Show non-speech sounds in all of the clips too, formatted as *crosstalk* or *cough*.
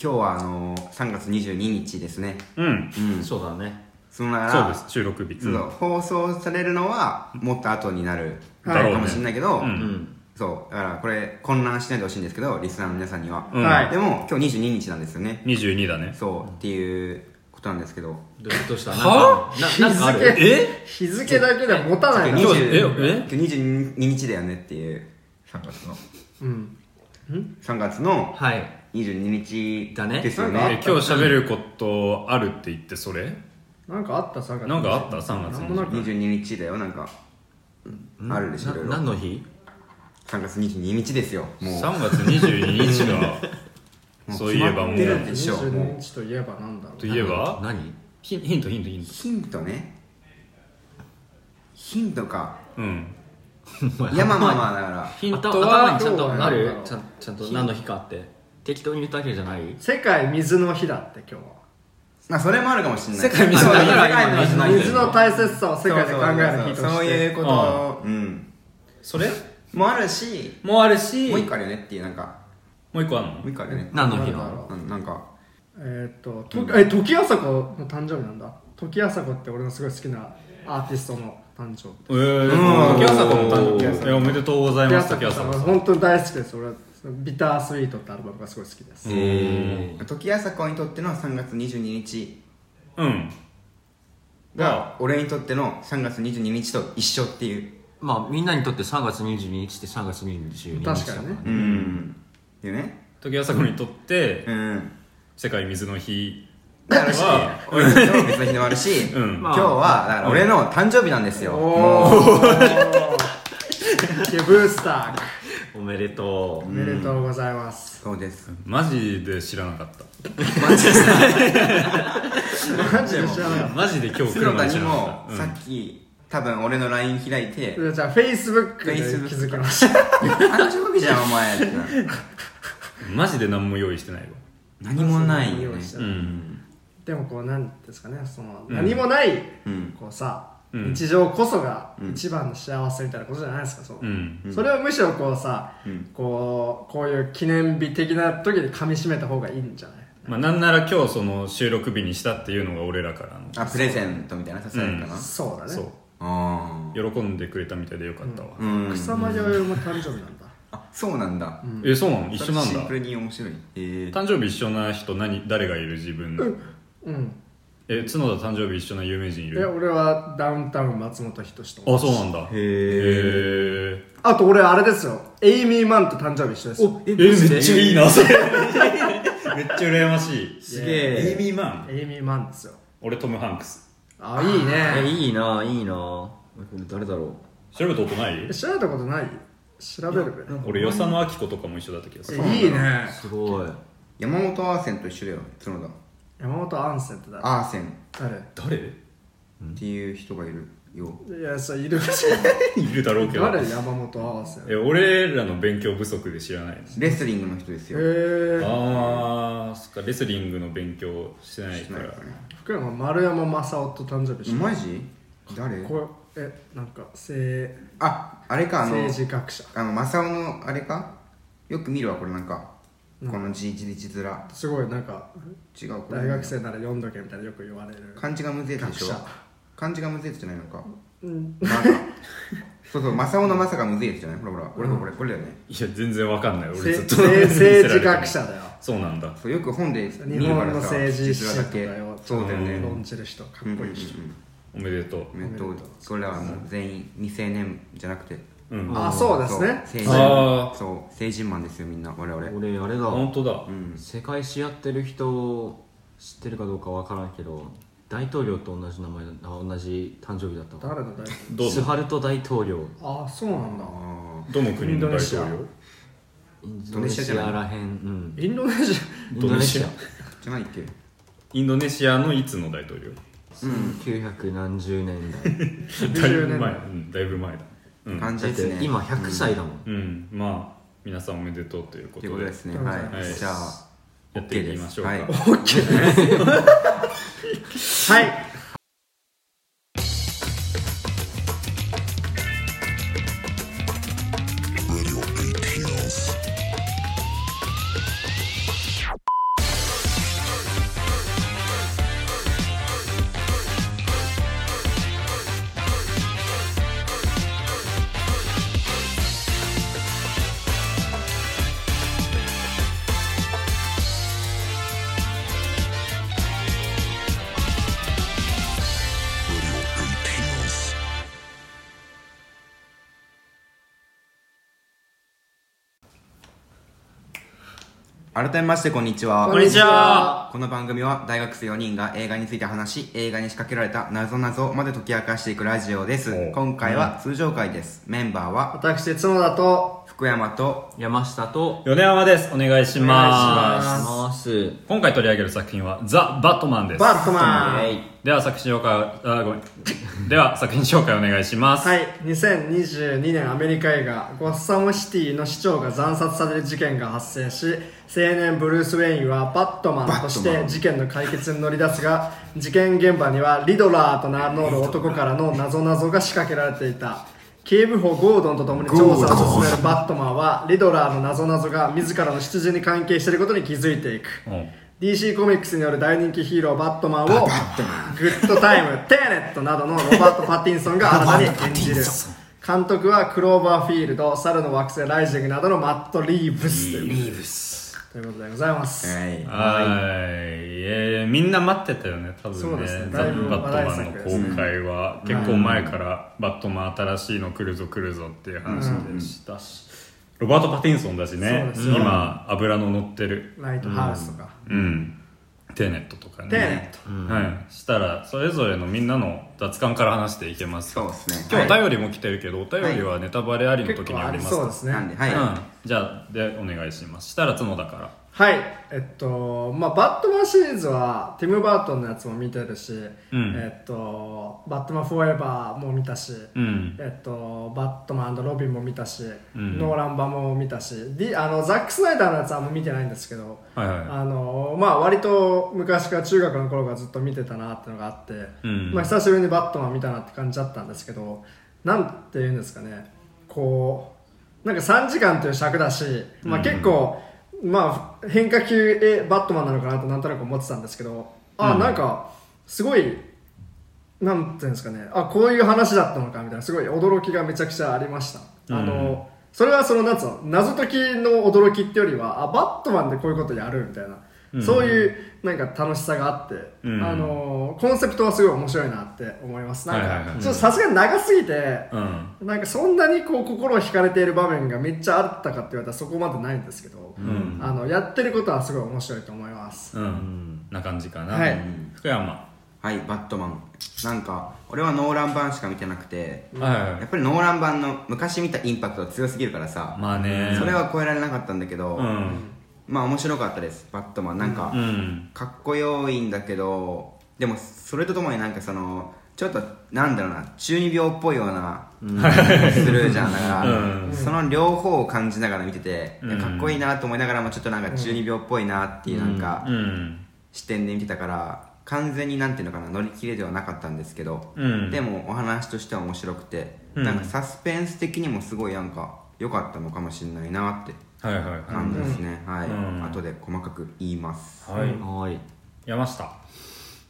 今日はあの3月22日ですね。うん。うん。そうだね。そのならそうです。収録日。そう。放送されるのはもっと後になるだろうねかもしれないけど、うんうんそう。だからこれ混乱しないでほしいんですけどリスナーの皆さんには、うん。はい。でも今日22日なんですよね。22だね。そう。っていうことなんですけど。どどうした？は？なんかななんかある？え？日付だけでは持たない。な今日20え？え？今日22日だよねっていう3月の。うん。3月のはい22日だね。ですよね。え今日喋ることあるって言ってそれ？なんかあった3月。なんかあった3月。なんもなく。22日だよなんか。あるでしょいろいろ。な何の日？3月22日ですよもう。3月22日が。*laughs* そういえばもう。決まってるでしょ22日といえばなんだろう。といえば？何？ヒンヒントヒントヒント。ヒントね。ヒントか。うん。いやまあまあまあだから。ヒント？頭にちゃんとある？ちゃんと何の日かって適当に言ったわけじゃない？世界水の日だって今日は。まあそれもあるかもしれない。世界水の日そう世界の水の日水の大切さを世界で考える日として。そうそうそうそういうこと。をうん。それ？もあるしもうあるし。もう一個あるよねっていうなんか。もう一個あんの？もう一個あるよね。何の日なの？う。んなんか。えーっととえ時あさこの誕生日なんだ。時あさこって俺のすごい好きなアーティストの誕生日。えー、うん。時朝子の誕生日。おめでとうございます時時あさこ本当に大好きです俺ビタースイートってアルバムがすごい好きです。え時あさこにとっての3月22日。うん。が俺にとっての3月22日と一緒っていう。まあみんなにとって3月22日って3月22日だ確かにね。うん。ね。時朝子にとってうん。世界水の日。だからしは俺にとっても別の日でもあるし *laughs* うん。今日はだから俺の誕生日なんですよ。おおブー *laughs* スタおめでとーおめでとうございます。そうです。マジで知らなかった。マジで知らなかっマジで今日来るまで知らなかった。もさっき多分俺の LINE 開いてたじゃあフェイスブックで気 Facebook づきました。誕生日じゃんお前。って *laughs* マジで何も用意してないわ何もない。よねうん。でもこうなんですかねその何もないうん。こうさうん日常こそが一番の幸せみたいなことじゃないですかそのうん。それをむしろこうさうん。こうこういう記念日的な時に噛み締めた方がいいんじゃない？まあなんなら今日その収録日にしたっていうのが俺らからの。あプレゼントみたいなささやかな？そうだね。そう。あ喜んでくれたみたいでよかったわ。あうん。草間弥生も誕生日なんだ。あそうなんだ。えそうなの？一緒なんだ。シンプルに面白い。え。誕生日一緒な人何誰がいる？自分。うんえ角田誕生日一緒な有名人いる？いや俺はダウンタウン松本人志とあそうなんだ。へへえあと俺あれですよ。エイミー・マンと誕生日一緒ですよ。えめっちゃいいなそれ。*laughs* めっちゃ羨ましい。すげえ。エイミーマン？エイミー・マンですよ。俺トム・ハンクス。あいいえねいいないいな。これ誰だろ調べたことない？調べたことない？調べる？べ俺与謝野明子とかも一緒だった気がする。えいいね。うすごい。山本アーセンと一緒だよ角田山本アンセンって誰？アーセン。っ誰？誰ていう人がいるよ。いやそういる。*laughs* いるだろうけど。誰？山本アンセンへえ俺らの勉強不足で知らないですレスリングの人ですよ。えああそっか。レスリングの勉強してないから。福山丸山正夫と誕生日一緒マジ？誰？こうえなんか政ああれかあの政治学者。あの正雄のあれか？よく見るわこれなんかこの字字字面。すごいなんか違うこれ。大学生なら読んどけみたいなよく言われる。漢字がむずいやつでしょ漢字がむずいじゃないのか。うん。まさそうそう正雄の正がむずいやつじゃない？ほらほらこれこれこれだよね。いや全然わかんない。俺せずっと政政治学者だよ。そうなんだ。そうよく本で見日本の政治史とか字面だけをそうだよね。論じる人かっこいい人。おめでとう。うんうんう。それらはもう全員未成年じゃなくてうん。あそうですね。そう。成人あー。そう。成人マンですよみんな我々。俺あれだ。本当だ。うん。世界史やってる人知ってるかどうかわからんけど大統領と同じ名前だあ同じ誕生日だったわ誰の大統スハルト大統領。領あそうなんだ。あどの国の大統領？インドネシアじゃないらへん。うん。インドネシインドネシア。ーじゃないっけ？インドネシアのいつの大統領？1900何十年代。*laughs* だいぶ20年前。代うんだいぶ前だ。うん感じですね。て今100歳だもん。うん。まあ皆さんおめでとうということとで。いうことですね。はい。ますい。じゃあやっていきましょうか、はい。*laughs* *laughs* はい改めましてこんにちは。こんにちは。この番組は大学生4人が映画について話し映画に仕掛けられた謎々まで解き明かしていくラジオです。お。今回は通常回です。メンバーは私角田と福山と山下と米山です。お願いしお願ますまます。今回取り上げる作品はザ・バットマンです。バットマン。では作品紹介あごめんでは作品紹介お願いします。はい。2022年アメリカ映画「ゴッサムシティ」の市長が惨殺される事件が発生し青年ブルース・ウェインはバットマン。として事件の解決に乗り出すが事件現場にはリドラーと名乗る男からの謎々が仕掛けられていた警部補ゴードンと共に調査を進めるバットマンはリドラーの謎々が自らの出自に関係していることに気づいていく。うん。DC コミックスによる大人気ヒーローバットマンをグッドタイム、*laughs* テネットなどのロバート・パティンソンが新たに演じる。監督はクローバーフィールド、猿の惑星ライジングなどのマット・リーブス。というリーブスということでございます、はい。はい、えーみんな待ってたよね多そう分ねですね。ザ・バットマンの公開は。結構前からバットマン新しいの来るぞ来るぞっていう話でした。し、ロバート・パティンソンだしね。今油の乗ってる。ライトハウスとか、うん。テーネットとかね。テーネット。はい、したらそれぞれのみんなの雑感から話していけます。そうですね。今日おはい便りも来てるけど、お便りはネタバレありの時にありますそうですね。なん。ではい、うん、じゃあでお願いします。したら角だからはいえっとまあバットマンシリーズはティム・バートンのやつも見てるし、うん。えっとバットマン・フォーエバーも見たし、うん。えっと、バットマンロビンも見たし、うん。ノーラン版も見たし、ディあのザック・スナイダーのやつはあんま見てないんですけど、はいはい。あのまあ、割と昔から中学の頃からずっと見てたなっていうのがあって、うん。まあ、久しぶりにバットマン見たなって感じだったんですけどなんていうんですかねこうなんか3時間という尺だし、まあ、結構、まあ、変化球えバットマンなのかなとなんとなく思ってたんですけどあ、うん。なんかすごいなんていうんですかねあこういう話だったのかみたいなすごい驚きがめちゃくちゃありました、あのそれはそのなんつうの謎解きの驚きってよりはあバットマンでこういうことやるみたいな、うん。そういうなんか楽しさがあって、うん。あのコンセプトはすごい面白いなって思います。なんはいはいはい。かちょっとさすがに長すぎて、うん。なんかそんなにこう心を惹かれている場面がめっちゃあったかって言われたらそこまでないんですけど、ん。あのやってることはすごい面白いと思います、うん、な感じかな、はい。福山、はいバットマン。なんか俺はノーラン版しか見てなくてやっぱりノーラン版の昔見たインパクトが強すぎるからさ、まあね。それは超えられなかったんだけど、うんまあ面白かったです。バットマン。なん。か、うんかっこよいんだけどでもそれとともになんかそのちょっとなんだろうな。中二病っぽいような、するじゃん。だから、うん。その両方を感じながら見てて、かっこいいなと思いながらもちょっとなんか中二病っぽいなっていうなんか、うん。視点で見てたから完全になんていうのかな乗り切れではなかったんですけど、うん。でもお話としては面白くて、うん。なんかサスペンス的にもすごいなんか良かったのかもしれないなって感じですね、はい、うん。後で細かく言います。い、はい、はい。山下。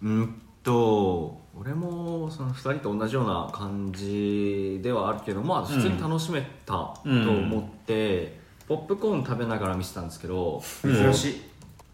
うんと俺もその2人と同じような感じではあるけどまあ普通に楽しめたと思って、ポップコーン食べながら見てたんですけど、珍しい。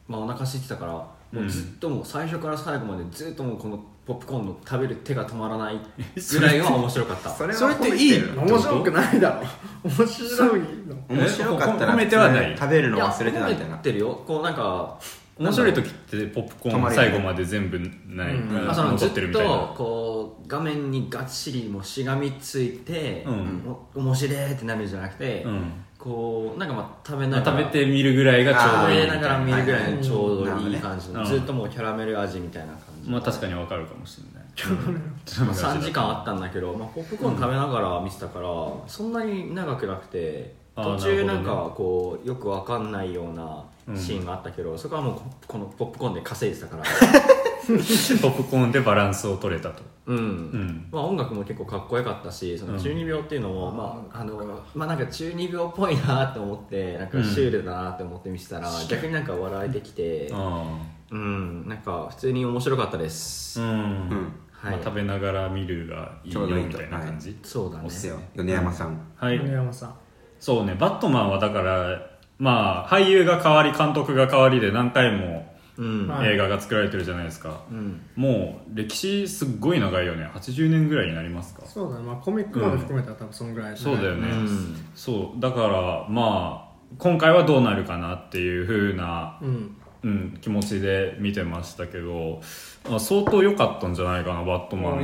まあ、お腹空いてたからもうずっともう最初から最後までずっともうこのポップコーンの食べる手が止まらないぐらいは面白かった。それはそれっていい面白くないだろ。面白いの。面白かったら褒めてはない。食べるの忘れてたみたいな。や褒めてるよ。こうなんか面白い時ってポップコーン最後まで全部ない、うん。残ってるっみたいな。とこう画面にがっちりもうしがみついて、うん。お面白いってなるんじゃなくて、うん。こうなんかまあ食べながら食べてみるぐらいがちょうど食べいいみたいな。がら見るぐらいのちょうどいいうん感じの、うん。ずっともうキャラメル味みたいな感じ、まあ確かにわかるかもしれない。*laughs* まあ、3時間あったんだけど、まあ、ポップコーン食べながら見てたから、そんなに長くなくて途中なんかこうよくわかんないようなシーンがあったけど、そこはもうここのポップコーンで稼いでたから。*laughs* ポップコーンでバランスを取れたと。うん、うん。まあ、音楽も結構かっこよかったしその中二病っていうのも、まああのまあ、なんか中二病っぽいなって思ってなんかシュールだなって思って見てたら、逆になんか笑えてきてあうんなんか普通に面白かったです、あうん、うん。はい。まあ、食べながら見るがいいよちょうどいいみたいな感じ？そうだね。おっすよ。米山さん。はい、米山さん。そうね。バットマンはだからまあ俳優が変わり監督が変わりで何回もうん、はい。映画が作られてるじゃないですか、うん。もう歴史すっごい長いよね。80年ぐらいになりますか？そうだね、まあ、コミックまで含めたら多分そんぐらい、そうだよね、うん。そう。だからまあ今回はどうなるかなっていう風な、うんうん、気持ちで見てましたけどあ相当良かったんじゃないかなバットマンの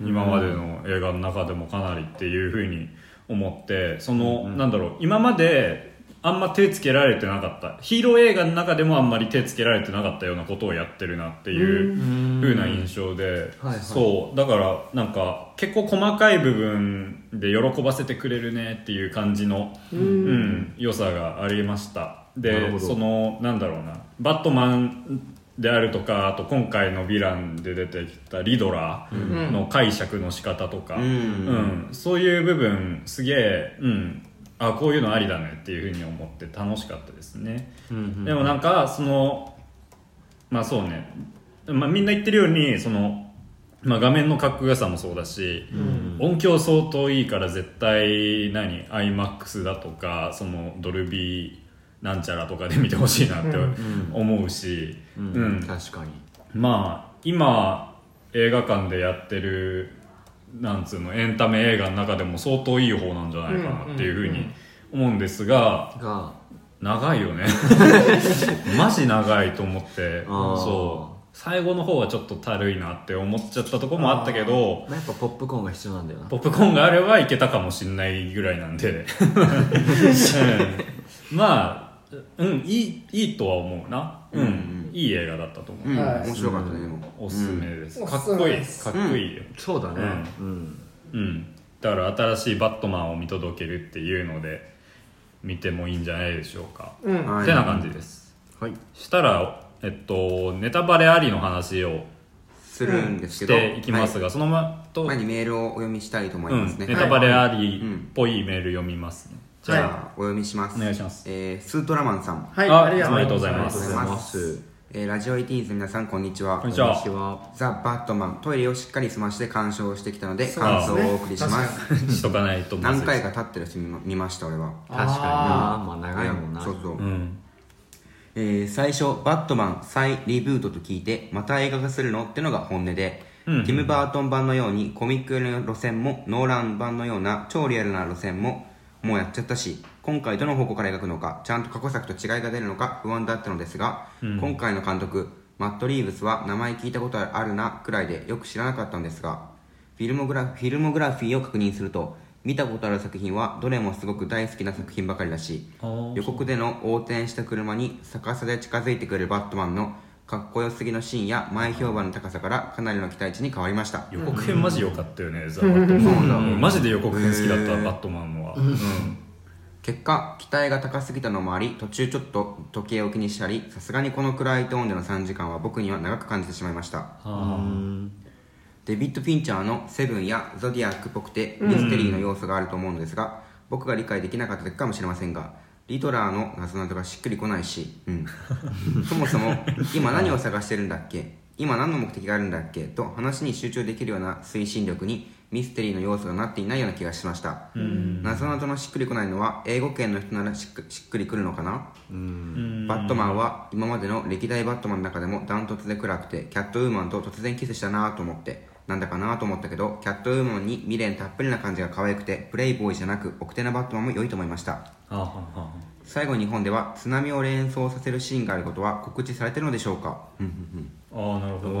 今までの映画の中でもかなりっていう風に思ってその、なんだろう今まであんま手つけられてなかったヒーロー映画の中でもあんまり手つけられてなかったようなことをやってるなっていう風な印象で、はいはい。そう。だからなんか結構細かい部分で喜ばせてくれるねっていう感じの、うん良さがありましたでそのなんだろうな。バットマンであるとかあと今回のヴィランで出てきたリドラーの解釈の仕方とか、うん。うん。そういう部分すげえ、うん、あこういうのありだねっていうふうに思って楽しかったですね、でもなんかそのまあそうね、まあ、みんな言ってるようにその、まあ、画面のかっこよさもそうだし、音響相当いいから絶対何？iMAX だとかそのドルビーなんちゃらとかで見てほしいなって思うし、うん。うん。確かに。まあ今映画館でやってるなんつうのエンタメ映画の中でも相当いい方なんじゃないかなっていうふうに思うんですがが。長いよね。*laughs* マジ長いと思ってそう。最後の方はちょっとたるいなって思っちゃったところもあったけどまあやっぱポップコーンが必要なんだよな。ポップコーンがあればいけたかもしれないぐらいなんで、*laughs* うん。まあうんいいいいとは思うな。うん、いい映画だったと思う、うん。はい。面白かったねでも。おすすめです、うん。かっこいい。です。かっこいいよ。そうだね。うん。うん、だから新しいバットマンを見届けるっていうので見てもいいんじゃないでしょうか、うん。はてな感じです。はい。したらえっとネタバレありの話をするんですしけど。ていきますが、そのまと、前にメールをお読みしたいと思いうんますね、ネタバレありうんっぽいメール読みますね、じゃあ、お読みします。お願いします。えースートラマンさん、あはいありがとうございます。ありがとうございます。えーラジオ ETs の皆さんこんにちは。こんにちは。ザ・バットマン。トイレをしっかり済まして鑑賞してきたので感想をお送りします。しとかないと何回か経ってる人見ま見ました俺は。確かにな。まあ長いもんな。そうそう、うん。えー最初「バットマン再リブート」と聞いてまた映画化するのってのが本音で、うん。ティム・バートン版のようにコミックの路線もノーラン版のような超リアルな路線ももうやっちゃったし今回どの方向から描くのかちゃんと過去作と違いが出るのか不安だったのですが、今回の監督マット・リーブスは名前聞いたことあるなくらいでよく知らなかったんですがフィルモグラフィルモグラフィーを確認すると見たことある作品はどれもすごく大好きな作品ばかりだし予告での横転した車に逆さで近づいてくるバットマンのかっこよすぎのシーンや前評判の高さからかなりの期待値に変わりました。予告編マジ良かったよね、ザ・バットマンうん。マジで予告編好きだった、バットマンのは、うん。結果期待が高すぎたのもあり途中ちょっと時計を気にしたりさすがにこの暗いトーンでの3時間は僕には長く感じてしまいました。あ。デビッド・フィンチャーの「セブン」や「ゾディアック」っぽくてミステリーの要素があると思うのですが、僕が理解できなかっただけかもしれませんがリドラーの謎などがしっくりこないし、うん、*laughs* そもそも今何を探してるんだっけ？今何の目的があるんだっけ？と話に集中できるような推進力にミステリーの要素がなっていないような気がしました。謎などのしっくりこないのは英語圏の人ならしっくりくるのかな？バットマンは今までの歴代バットマンの中でもダントツで暗くてキャットウーマンと突然キスしたなと思ってなんだかなと思ったけどキャットウーマンに未練たっぷりな感じが可愛くてプレイボーイじゃなく奥手なバットマンも良いと思いました最後日本では津波を連想させるシーンがあることは告知されてるのでしょうか？うんうんああなるほど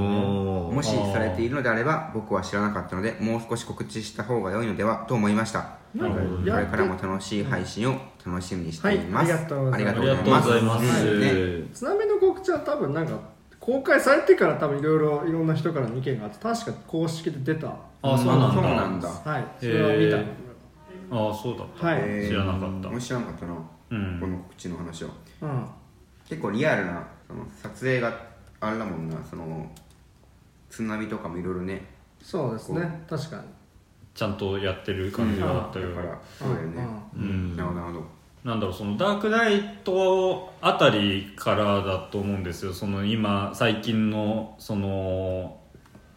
ね。もしされているのであれば僕は知らなかったのでもう少し告知した方が良いのではと思いました。なんかこれからも楽しい配信を楽しみにしています、はい。ありがとうございます。ありがとうありがとうございます。うんね。津波の告知は多分なんか公開されてから多分いろいろいろんな人からの意見があって確か公式で出た。あそうなんだ。そうなんだ。はい。それは見たへああそうだった、はい。知らなかった。俺知らなかったな、うん。この告知の話は。うん。結構リアルなその撮影があれだもんな。その津波とかもいろいろね。そうですね。確かに。ちゃんとやってる感じがあったよ、だからそうだよね、うん。なるほどなるほど。なんだろうそのダークナイトあたりからだと思うんですよ。その今最近のその、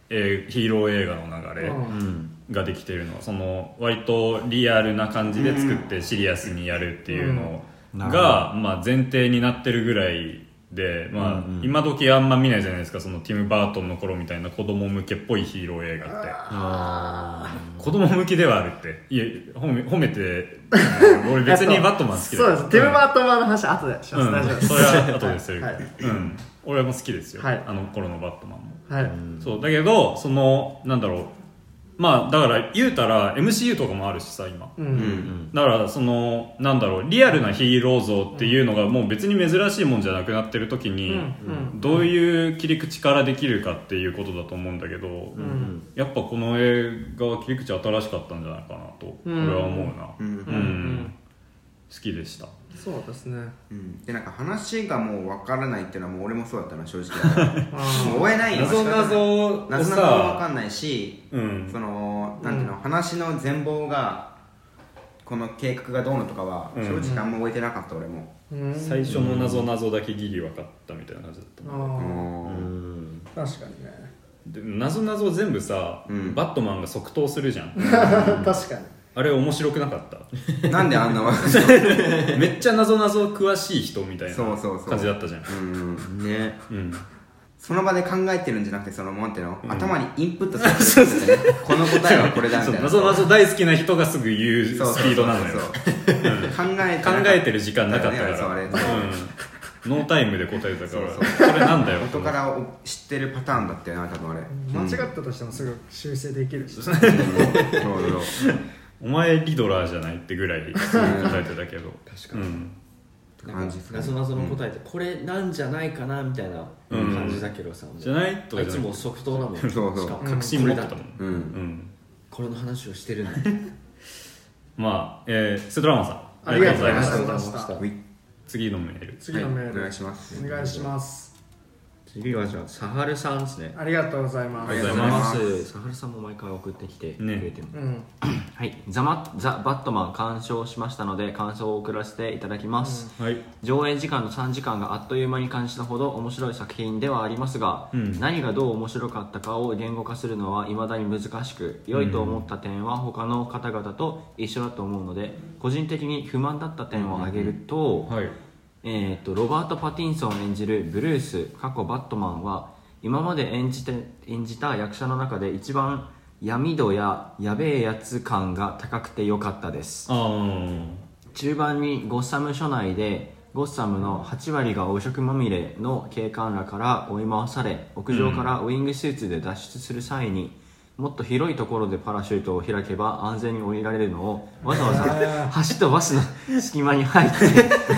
えーヒーロー映画の流れ。うん。うんができてるのはその割とリアルな感じで作ってシリアスにやるっていうのが、まあ、前提になってるぐらいで、まあ今時あんま見ないじゃないですかそのティム・バートンの頃みたいな子供向けっぽいヒーロー映画って。あ子供向きではあるって。いや褒め褒めて *laughs* 俺別にバットマン好きだそうです。ティム・バットマンの話後でします、うん。大丈夫です。それは後でする、はい。うん。俺も好きですよ、はい。あの頃のバットマンも。はい、そう。だけどそのなんだろうまあだから言うたら MCU とかもあるしさ今。うん。うんだからそのなんだろうリアルなヒーロー像っていうのがもう別に珍しいもんじゃなくなってる時に、うん。どういう切り口からできるかっていうことだと思うんだけど、うん。やっぱこの映画は切り口新しかったんじゃないかなとうん俺は思うな。うん。うん。好きでしたそうですね。うん。でなんか話がもう分からないっていうのはもう俺もそうだったな正直。*laughs* あもう追えないよ。謎謎を謎謎も分かさんないしうん。そのなんていうの、話の全貌がこの計画がどうのとかはうん。正直あんま覚えてなかった俺も、うん。最初の謎謎だけギリ分かったみたいな感じだったあうーん。確かにね。で謎謎全部さ、うん。バットマンが即答するじゃん。*laughs* 確かにあれ面白くなかった？なんであんな？わ *laughs* めっちゃ謎謎詳しい人みたいなそうそうそう。感じだったじゃん。うんね。うん。その場で考えてるんじゃなくてそのなんていうの、頭にインプットされてるんですよね。*laughs* この答えはこれだみたいな。謎謎大好きな人がすぐ言うスピードなのよ。そうそう考えて考えてる時間なかったから、だよねうん、ノータイムで答えたから。そうそれなんだよ元からお知ってるパターンだったよな多分あれ。間違ったとしてもすぐ修正できるし。そうそうそう *laughs* お前リドラーじゃないってぐらい答えてたけど。確かに、うん。感じ。ですね謎謎の答えってこれなんじゃないかなみたいな感じだけどさ、もう。じゃないとあいつも即答だもん。*laughs* そうそう。しかも確信持ってたもん、うん。うん。これの話をしてるんだ *laughs* まあ、えー、セドラマンさん。ありがとうございました。次のメール。次のメール、はい。お願いします。お願いします次はじゃあサハルさんですね。ありがとうございます。ありがとうございます。すサハルさんも毎回送ってきてくれてる、うん。はい。ザマザ・バットマン鑑賞しましたので感想を送らせていただきます、はい。上映時間の3時間があっという間に感じたほど面白い作品ではありますが、うん。何がどう面白かったかを言語化するのは未だに難しく良いと思った点は他の方々と一緒だと思うので個人的に不満だった点を挙げると,、はいえー、とロバート・パティンソン演じるブルース過去バットマンは今まで演じて演じた役者の中で一番闇度ややべえやつ感が高くて良かったです。中盤にゴッサム署内でゴッサムの8割が汚職まみれの警官らから追い回され屋上からウィングスーツで脱出する際に、もっと広いところでパラシュートを開けば安全に降りられるのをわざわざ橋とバスの隙間に入って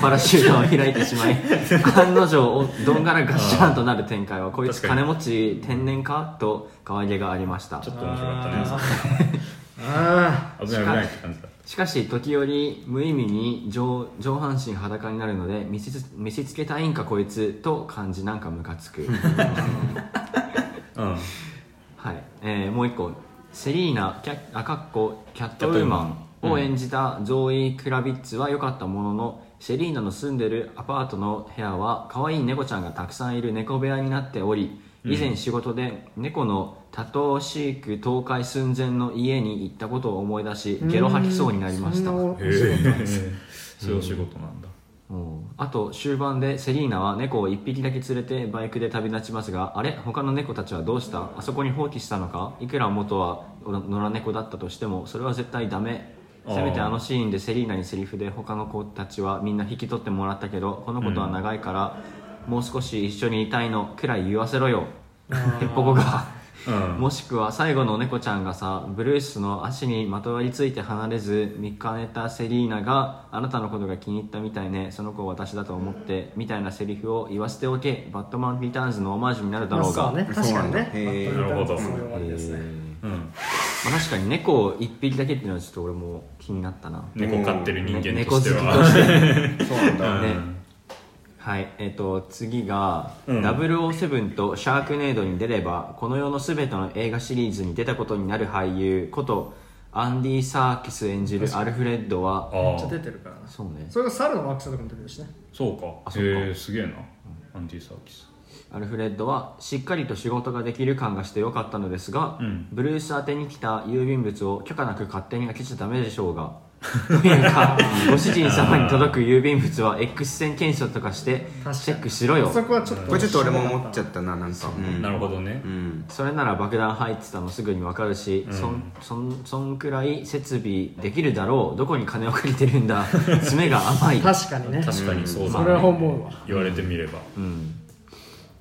パラシュートを開いてしまい *laughs* 案の定どんがらガッシャンとなる展開はこいつ金持ち天然かと可愛げがありました。ちょっと面白かったね。あ危ない危ないって感じだっしかし時折無意味に上上半身裸になるので見せつ見せつけたいんかこいつと感じなんかムカつく。たうんはい、えーもう一個。セリーナキャあかっこキャットウーマンを演じたゾーイ・クラビッツは良かったもののセリーナの住んでるアパートの部屋は可愛い猫ちゃんがたくさんいる猫部屋になっており以前仕事で猫の多頭飼育倒壊寸前の家に行ったことを思い出しゲロ吐きそうになりました。ういうお仕事なんだあと終盤でセリーナは猫を1匹だけ連れてバイクで旅立ちますがあれ？他の猫たちはどうした？あそこに放棄したのか？いくら元は野良猫だったとしてもそれは絶対ダメ。せめてあのシーンでセリーナにセリフで他の子たちはみんな引き取ってもらったけどこのことは長いから、もう少し一緒にいたいのくらい言わせろよ。へっぽこがうん。もしくは最後の猫ちゃんがさブルースの足にまとわりついて離れず見かねたセリーナがあなたのことが気に入ったみたいねその子を私だと思ってみたいなセリフを言わせておけバットマン・リターンズのオマージュになるだろうが、まあそうね確かにね。なるほどそういう終わりですね。うん。まあ、確かに猫を1匹だけっていうのはちょっと俺も気になったな、猫飼ってる人間と猫好きとしてはして。*laughs* そうなんだ、ねはいえっ、と次が、うん。007とシャークネードに出ればこの世の全ての映画シリーズに出たことになる俳優ことアンディ・サーキス演じるアルフレッドはあめっちゃあ出てるからな。そうね。それが猿の惑星とかも出てるしね。そうか。あそうか。へえすげえな。アンディ・サーキスアルフレッドはしっかりと仕事ができる感がしてよかったのですが、うん。ブルース宛てに来た郵便物を許可なく勝手に開けちゃダメでしょうが *laughs* ご主人様に届く郵便物は X 線検証とかしてチェックしろよ。そこはちょっとこれちょっと俺も思っちゃったななんか。う。ん。なるほどね。うん。それなら爆弾入ってたのすぐに分かるし、そんそんそんくらい設備できるだろう。どこに金を借りてるんだ。爪が甘い。確かにね。確かにそうだね。それは思うわ。言われてみれば。うん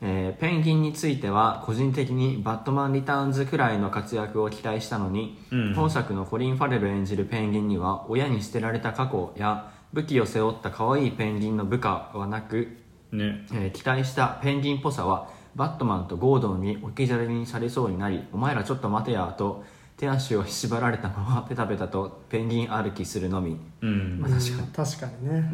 えーペンギンについては個人的にバットマンリターンズくらいの活躍を期待したのに、うん。本作のコリン・ファレル演じるペンギンには親に捨てられた過去や武器を背負った可愛いペンギンの部下はなく、ね。えー期待したペンギンっぽさはバットマンとゴードンに置き去りにされそうになりお前らちょっと待てやと手足を縛られたままペタペタとペンギン歩きするのみ。うん。まあ確かに。うん確かにね。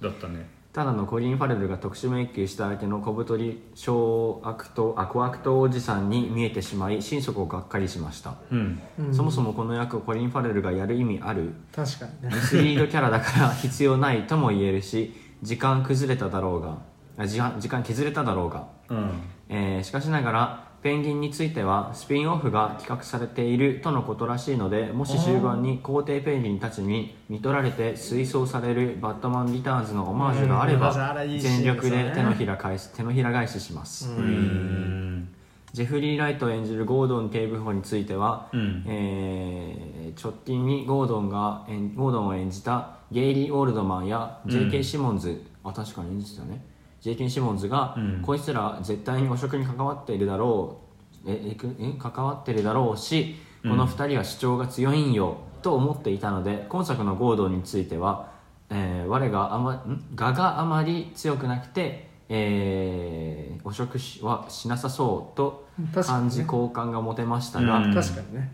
だったねただのコリン・ファレルが特殊迷宮した相手の小太り小悪党あ小悪党おじさんに見えてしまい心底がっかりしました、うん。うん。そもそもこの役をコリン・ファレルがやる意味ある確かにね。ミスリードキャラだから必要ないとも言えるし時間崩れただろうがあ時間時間削れただろうが、うん。えーしかしながらペンギンについてはスピンオフが企画されているとのことらしいのでもし終盤に皇帝ペンギンたちに見取られて水槽されるバットマンリターンズのオマージュがあれば全力で手のひら返し手のひら返しします、うん。ジェフリー・ライト演じるゴードン警部補については、うん。えー直近にゴードンが演ゴードンを演じたゲイリー・オールドマンや J.K. シモンズ、あ確かに演じてたね J.K. シモンズが、うん。こいつら絶対に汚職に関わっているだろう。ええくえ関わってるだろうしこの2人は主張が強いんよ、と思っていたので今作のゴードンについては、えー我があまん？我があまり強くなくて、えー汚職しはしなさそうと感じ好感が持てましたが、うん。確かにね。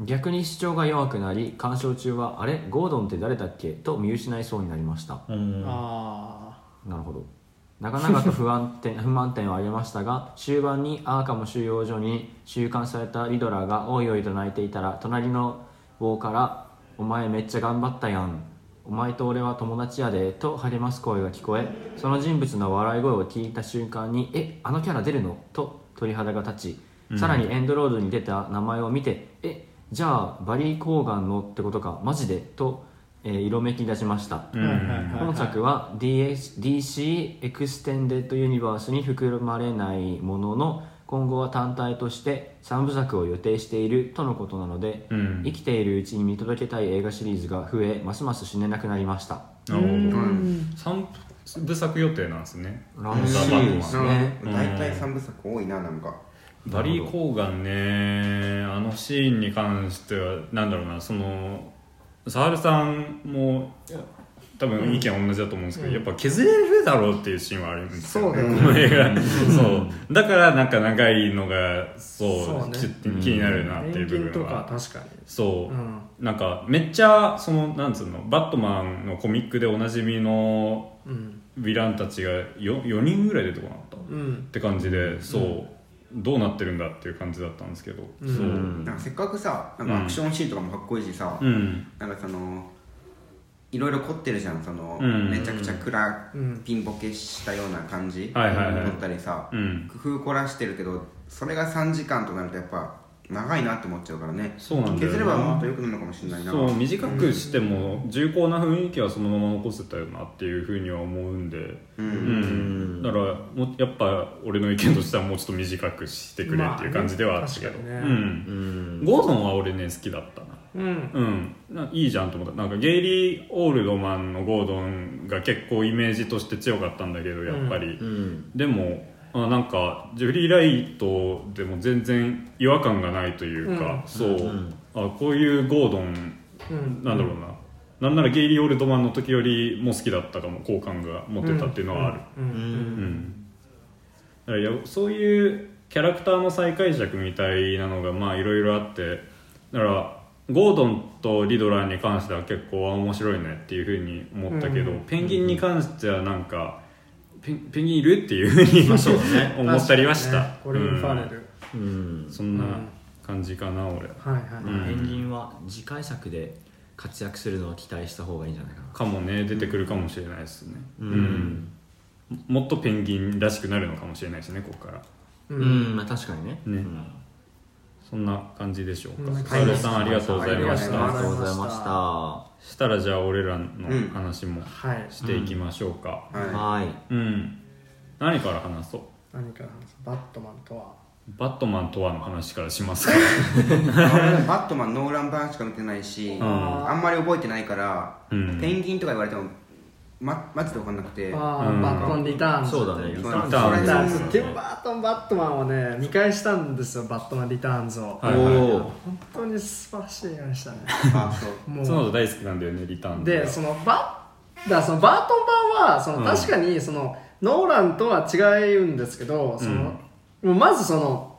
うん。逆に主張が弱くなり鑑賞中はあれ？ゴードンって誰だっけ？と見失いそうになりました。うん。あなるほど長々と不安点 *laughs* 不満点を挙げましたが終盤にアーカム収容所に収監されたリドラーがおいおいと泣いていたら隣の棒から「お前めっちゃ頑張ったやん」「お前と俺は友達やで」と励ます声が聞こえその人物の笑い声を聞いた瞬間に「えあのキャラ出るの?」と鳥肌が立ちさらにエンドロールに出た名前を見て「えじゃあバリー・コーガンのってことかマジで?」と、えー色めき出しました。本作は DS DC エクステンデッドユニバースに含まれないものの今後は単体として3部作を予定しているとのことなので、うん。生きているうちに見届けたい映画シリーズが増えますます死ねなくなりました。なるほどうん。三部作予定なんですね。らしいですね。大体3部作多いななんか。バリー・コーガンねあのシーンに関してはなんだろうなそのサールさんも多分意見同じだと思うんですけど、やっぱ削れるだろうっていうシーンはあるんですよ。そうだよね。この映画。そう。だからなんか長いのがそうそうねちょっと気になるなっていう部分は。確かにそう、うんなんかめっちゃそのなんつうのバットマンのコミックでおなじみのうん。ヴィランたちが 4, 4人ぐらい出てこなかった、っうん。て感じでそう、どうなってるんだっていう感じだったんですけど、うん。そう。なんかせっかくさなんかアクションシーンとかもかっこいいしさ、うん。なんかそのいろいろ凝ってるじゃんその、うん。めちゃくちゃ暗、うんピンボケしたような感じ、はいはいはい。撮ったりさ、うん。工夫凝らしてるけどそれが3時間となるとやっぱ長いなって思っちゃうからね。そうなんだよな削ればもっと良くなるのかもしれないな。そう短くしても重厚な雰囲気はそのまま残せたよなっていうふうには思うんで、うん。うん。だからもうやっぱ俺の意見としてはもうちょっと短くしてくれっていう感じではあったけど、まあね。うん。うん。ゴードンは俺ね好きだったな。うん。うんないいじゃんと思った。なんかゲイリー・オールドマンのゴードンが結構イメージとして強かったんだけどやっぱり、うん。でもあなんかジュリー・ライトでも全然違和感がないというか、そう、ん。あこういうゴードンうん。なんだろうな、なんならゲイリー・オールドマンの時よりも好きだったかも好感が持てたっていうのはある、そういうキャラクターの再解釈みたいなのがまあいろいろあってだからゴードンとリドラーに関しては結構面白いねっていうふうに思ったけど、うん。ペンギンに関してはなんかペンペンギンいるっていうふうに、まあそうだね思ったりはした、確かにねコリン・ファレル。うん。そんな感じかな俺。はいはい。うん。ペンギンは次回作で活躍するのを期待した方がいいんじゃないかな。かもね出てくるかもしれないですね、うん。もっとペンギンらしくなるのかもしれないですねここから。ううんん、まあ確かにね。ね。うんそんな感じでしょうか。うんカールさんありがとうございましはいた。ありがとうございました。したらじゃあ俺らの話もはい。していきましょうか。ははい。うん、何から話そう？何から話すバットマンとは？バットマンとはの話からしますか。*laughs* バットマンノーラン版しか見てないし、ん。あんまり覚えてないから、うん。ペンギンとか言われてもまマジで分かんなくて。あーうん。バットマンリターンズそうだね。リターンズ。そこらだティム・バートン・バットマンをね見返したんですよバットマン・リターンズを、はいはい本当に素晴らしい映画で。したねあそう。もう。角田大好きなんだよねリターンズでそのバだそのバートン版はそのうん。確かにその、ノーランとは違うんですけどその、もうまずその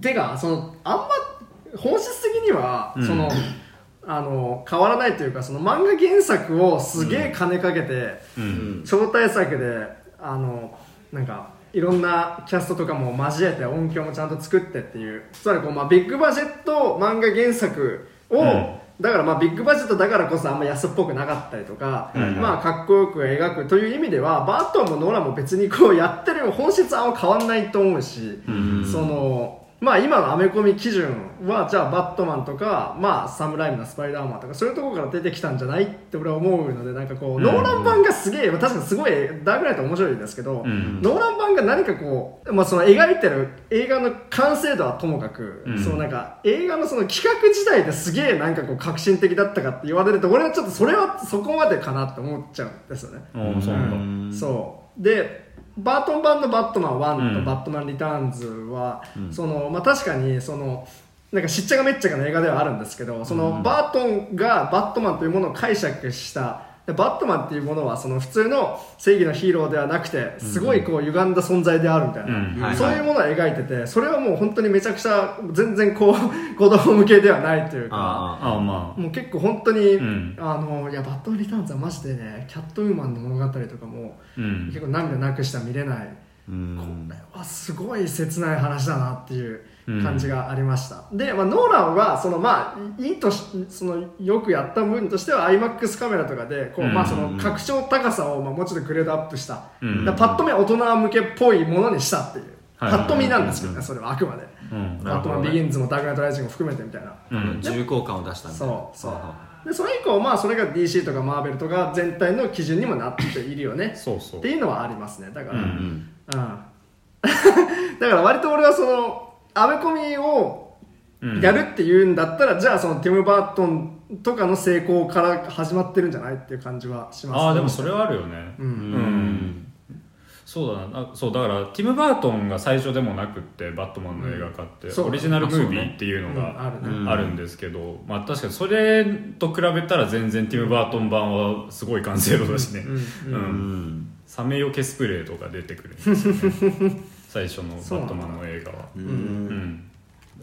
手がそのあんま本質的にはうん。その、あの変わらないというかその漫画原作をすげえ金かけて、うん。超大作であのなんかいろんなキャストとかも交えて音響もちゃんと作ってっていうつまりこう、まあ、ビッグバジェット漫画原作を、うん。だからまあビッグバジェットだからこそあんま安っぽくなかったりとか、はいはい。まあかっこよく描くという意味ではバートンもノーランも別にこうやってる本質は変わんないと思うし、そのまあ今のアメコミ基準はじゃあバットマンとかまあサムライムのスパイダーマンとかそういうところから出てきたんじゃないって俺は思うのでなんかこう、うん。ノーラン版がすげえ確かにすごいダークナイト面白いですけど、うんノーラン版が何かこう、まあ、その描いてる映画の完成度はともかく、うん。そのなんか映画のその企画自体ですげえなんかこう革新的だったかって言われると俺はちょっとそれはそこまでかなって思っちゃうんですよね。そう。でバートン版の「バットマン1」うん。と「バットマンリターンズは」そのまあ、確かにそのなんかしっちゃかめっちゃかの映画ではあるんですけどそのバートンがバットマンというものを解釈したでバットマンっていうものはその普通の正義のヒーローではなくてすごいこう歪んだ存在であるみたいうん。な、はいそういうものを描いててそれはもう本当にめちゃくちゃ全然こう *laughs* 子供向けではないというか。あああまもう結構本当に、ん。あのいやバットマンリターンズはマジでねキャットウーマンの物語とかも、あうん。結構涙なくしては見れない、うん。これはすごい切ない話だなっていう感じがありました、で、まあ、ノーランはそのまあいいとしそのよくやった分としては IMAX カメラとかでこう、うんまあ、その格調高さをまあもうちょっとグレードアップした、うんパッと見大人向けっぽいものにしたっていう、はいパッと見なんですけどね、それはあくまで、うん。バットマンビギンズもダークナイトライジングも含めてみたいな、うん重厚感を出したみたいな。そうそう。でそれ以降まあそれが DC とかマーベルとか全体の基準にもなっているよね。そうそう。っていうのはありますね。だから、ううん。ん。*laughs* だから割と俺はそのアメコミをうん。やるっていうんだったら、じゃあそのティム・バートンとかの成功から始まってるんじゃないっていう感じはしますああでもそれはあるよね。うん。うん。そうだな。あそうだからティム・バートンが最初でもなくってバットマンの映画化って、そう。オリジナルムービーっていうのうんあがあるんですけど、まあ確かにそれと比べたら全然ティム・バートン版はすごい完成度だしね、うん。うん。うん。サメよけスプレーとか出てくるんですよね *laughs* 最初のバットマンの映画は。ううん。ん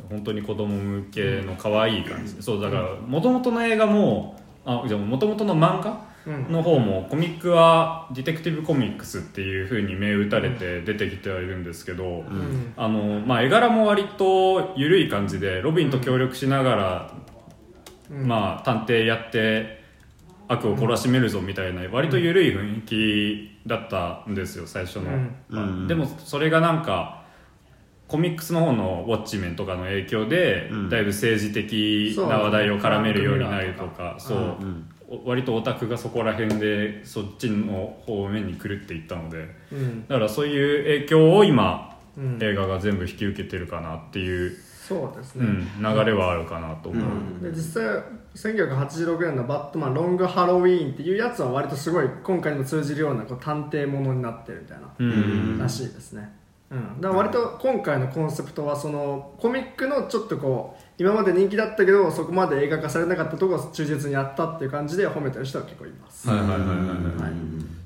本当に子供向けの可愛い感じ、そうだからもともとの映画もあじゃもともとの漫画うん。の方もコミックはディテクティブコミックスっていう風に銘打たれて出てきてはいるんですけど、うん。あのまあ、絵柄も割と緩い感じでロビンと協力しながら、うん。まあ、探偵やって悪を懲らしめるぞみたいな割と緩い雰囲気だったんですよ最初の、うん。うんでもそれがなんかコミックスの方の「ウォッチメン」とかの影響で、うん。だいぶ政治的な話題を絡めるようになるとかそう、割とオタクがそこら辺でそっちの方面に狂っていったので。うん。だからそういう影響を今、うん。映画が全部引き受けてるかなっていう、そうですね、うん、流れはあるかなと思う、うん。で実際1986年の「バットマンロングハロウィーン」っていうやつは割とすごい今回にも通じるようなこう探偵ものになってるみたいな、うん。らしいですね、うん、だから割と今回のコンセプトはそのコミックのちょっとこう今まで人気だったけどそこまで映画化されなかったところを忠実にやったっていう感じで褒めてる人は結構います、はいはいはいはいはい、はい。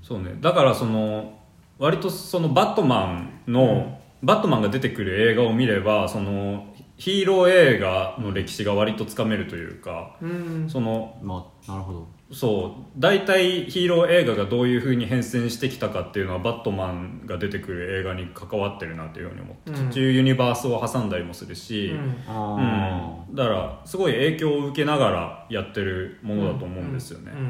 そうね。だからその割とそのバットマンの、バットマンが出てくる映画を見ればそのヒーロー映画の歴史が割とつかめるというか、うん。そのまあなるほど。そう大体ヒーロー映画がどういう風に変遷してきたかっていうのはバットマンが出てくる映画に関わってるなというふうに思って、うん。ユニバースを挟んだりもするし、うん。あうん。だからすごい影響を受けながらやってるものだと思うんですよね。う、ーうんん。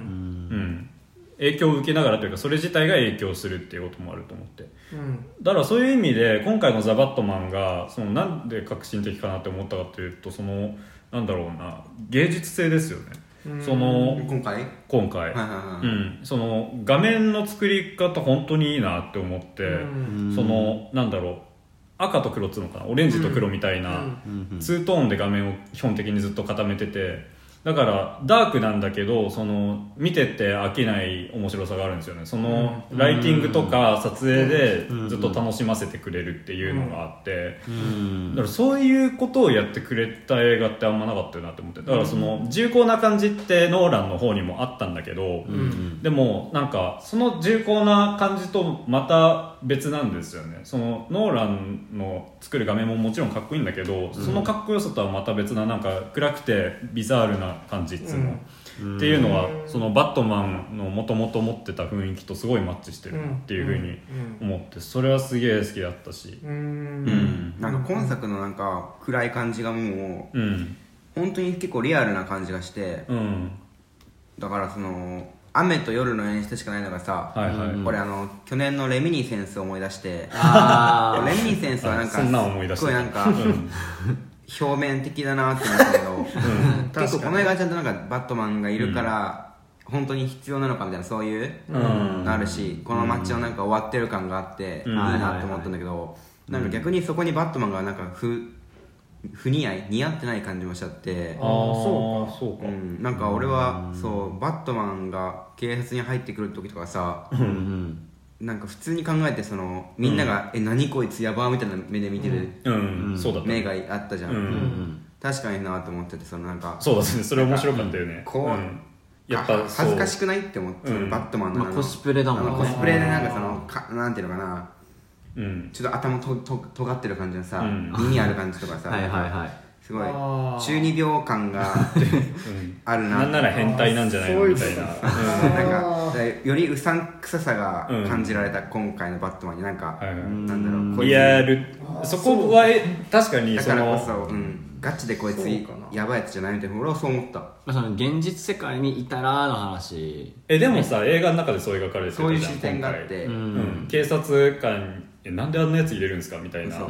うん影響を受けながらというかそれ自体が影響するっていうこともあると思って。うん。だからそういう意味で今回の「ザ・バットマンがそのなんで革新的かなって思ったかというとそのなんだろうな芸術性ですよね。その今回？はい今回、はいはいうん、その画面の作り方本当にいいなって思って、うん。そのなんだろう赤と黒っつうのかなオレンジと黒みたいな、ツートーンで画面を基本的にずっと固めててだからダークなんだけどその見てて飽きない面白さがあるんですよね。そのライティングとか撮影でずっと楽しませてくれるっていうのがあって。うん。だからそういうことをやってくれた映画ってあんまなかったよなって思って。だからその重厚な感じってノーランの方にもあったんだけど、でもなんかその重厚な感じとまた別なんですよね。そのノーランの作る画面ももちろんかっこいいんだけど、そのかっこよさとはまた別ななんか暗くてビザールな感じっつうの、っていうのはそのバットマンのもともと持ってた雰囲気とすごいマッチしてるなっていうふうに思ってそれはすげえ好きだったし。うん。うんなんか今作のなんか暗い感じがもうん。う本当に結構リアルな感じがしてうん。だからその雨と夜の演出しかないのがさ、はいはい、これあの去年のレミニセンスを思い出してあレミニセンスはなんかすごいなんか表面的だなって思ったけど、結構この映画はちゃんとなんかバットマンがいるから、本当に必要なのかみたいなそういううん。のあるし、この街のなんか終わってる感があって、うん。いいなって思ったんだけど、なんか逆にそこにバットマンがなんか不不似合い似合ってない感じもしちゃってああそうそうか、うん、なんか俺はそうバットマンが警察に入ってくる時とかさーうんなんか普通に考えてそのみんなが「え何こいつやば」みたいな目で見てるうん、そうだ目があったじゃん、うん。確かになと思っててそのなんかそうだね。それ面白かったよね。こう、ん、やっぱあ恥ずかしくないって思って、うん。バットマンのあの、まあコスプレだもんね。コスプレでなんかそのかなんていうのかな。うん。ちょっと頭とと尖ってる感じのさ、うん。耳ある感じとかさ。はいはいはいすごい中二病感が *laughs* あるな。なんなら変態なんじゃないのみたいな。うん。なんかよりうさんくささが感じられた今回のバットマンに。なんか、はいはいなんだろうこいつ。リアル。そこはえ確かにそだからこのそ、うん、ガチでこいつやばいやつじゃないみたいな。俺はそう思った。まあその現実世界にいたらの話。えでもさ映画の中でそう描かれてたじゃんそういう視点があって、うん。うん。警察官えなんであんなやつ入れるんですかみたいなそう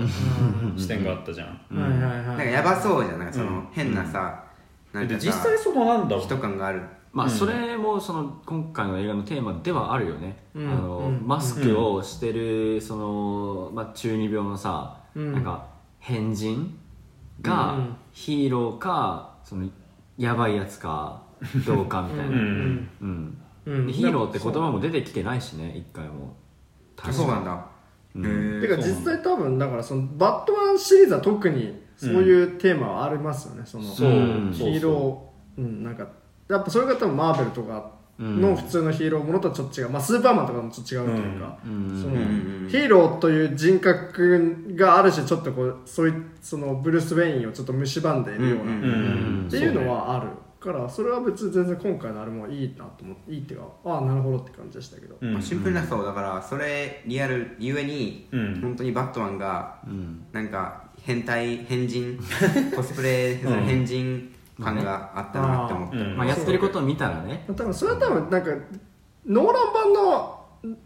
視点があったじゃん。はいはいはい。なんかやばそうじゃん。なんかその、うん。変なさ、なんでかさ実際そのなんだろう。人感がある。まあそれもその今回の映画のテーマではあるよね、うん。あのうん。マスクをしてるその、まあ、中二病のさ、うん。なんか変人がうん。ヒーローかそのやばいやつかどうかみたいな、ううん。ん。うん。でヒーローって言葉も出てきてないしね一回も。あそうなんだ、うん。へえてか実際多分だからそのバットマンシリーズは特にそういうテーマはありますよね、そのそうーローうんなんかやっぱそれが多分マーベルとかの普通のヒーローものとはちょっと違う、まあ、スーパーマンとかもちょっと違うというか、うん。そのうんうんうん。ヒーローという人格がある種ちょっとこうそういうそのブルース・ウェインをちょっと蝕んでいるような、うんうんうん。っていうのはあるからそれは別に全然今回のあれもいいなと思っていいっていうかああなるほどって感じでしたけど、うん。まあ、シンプルなそうだからそれリアルゆえに、うん。本当にバットマンがうん。なんか変態変人 *laughs* コスプレする変人感があったなって思った、うん。まあ、やってることを見たらね。多分それは多分なんかノーラン版の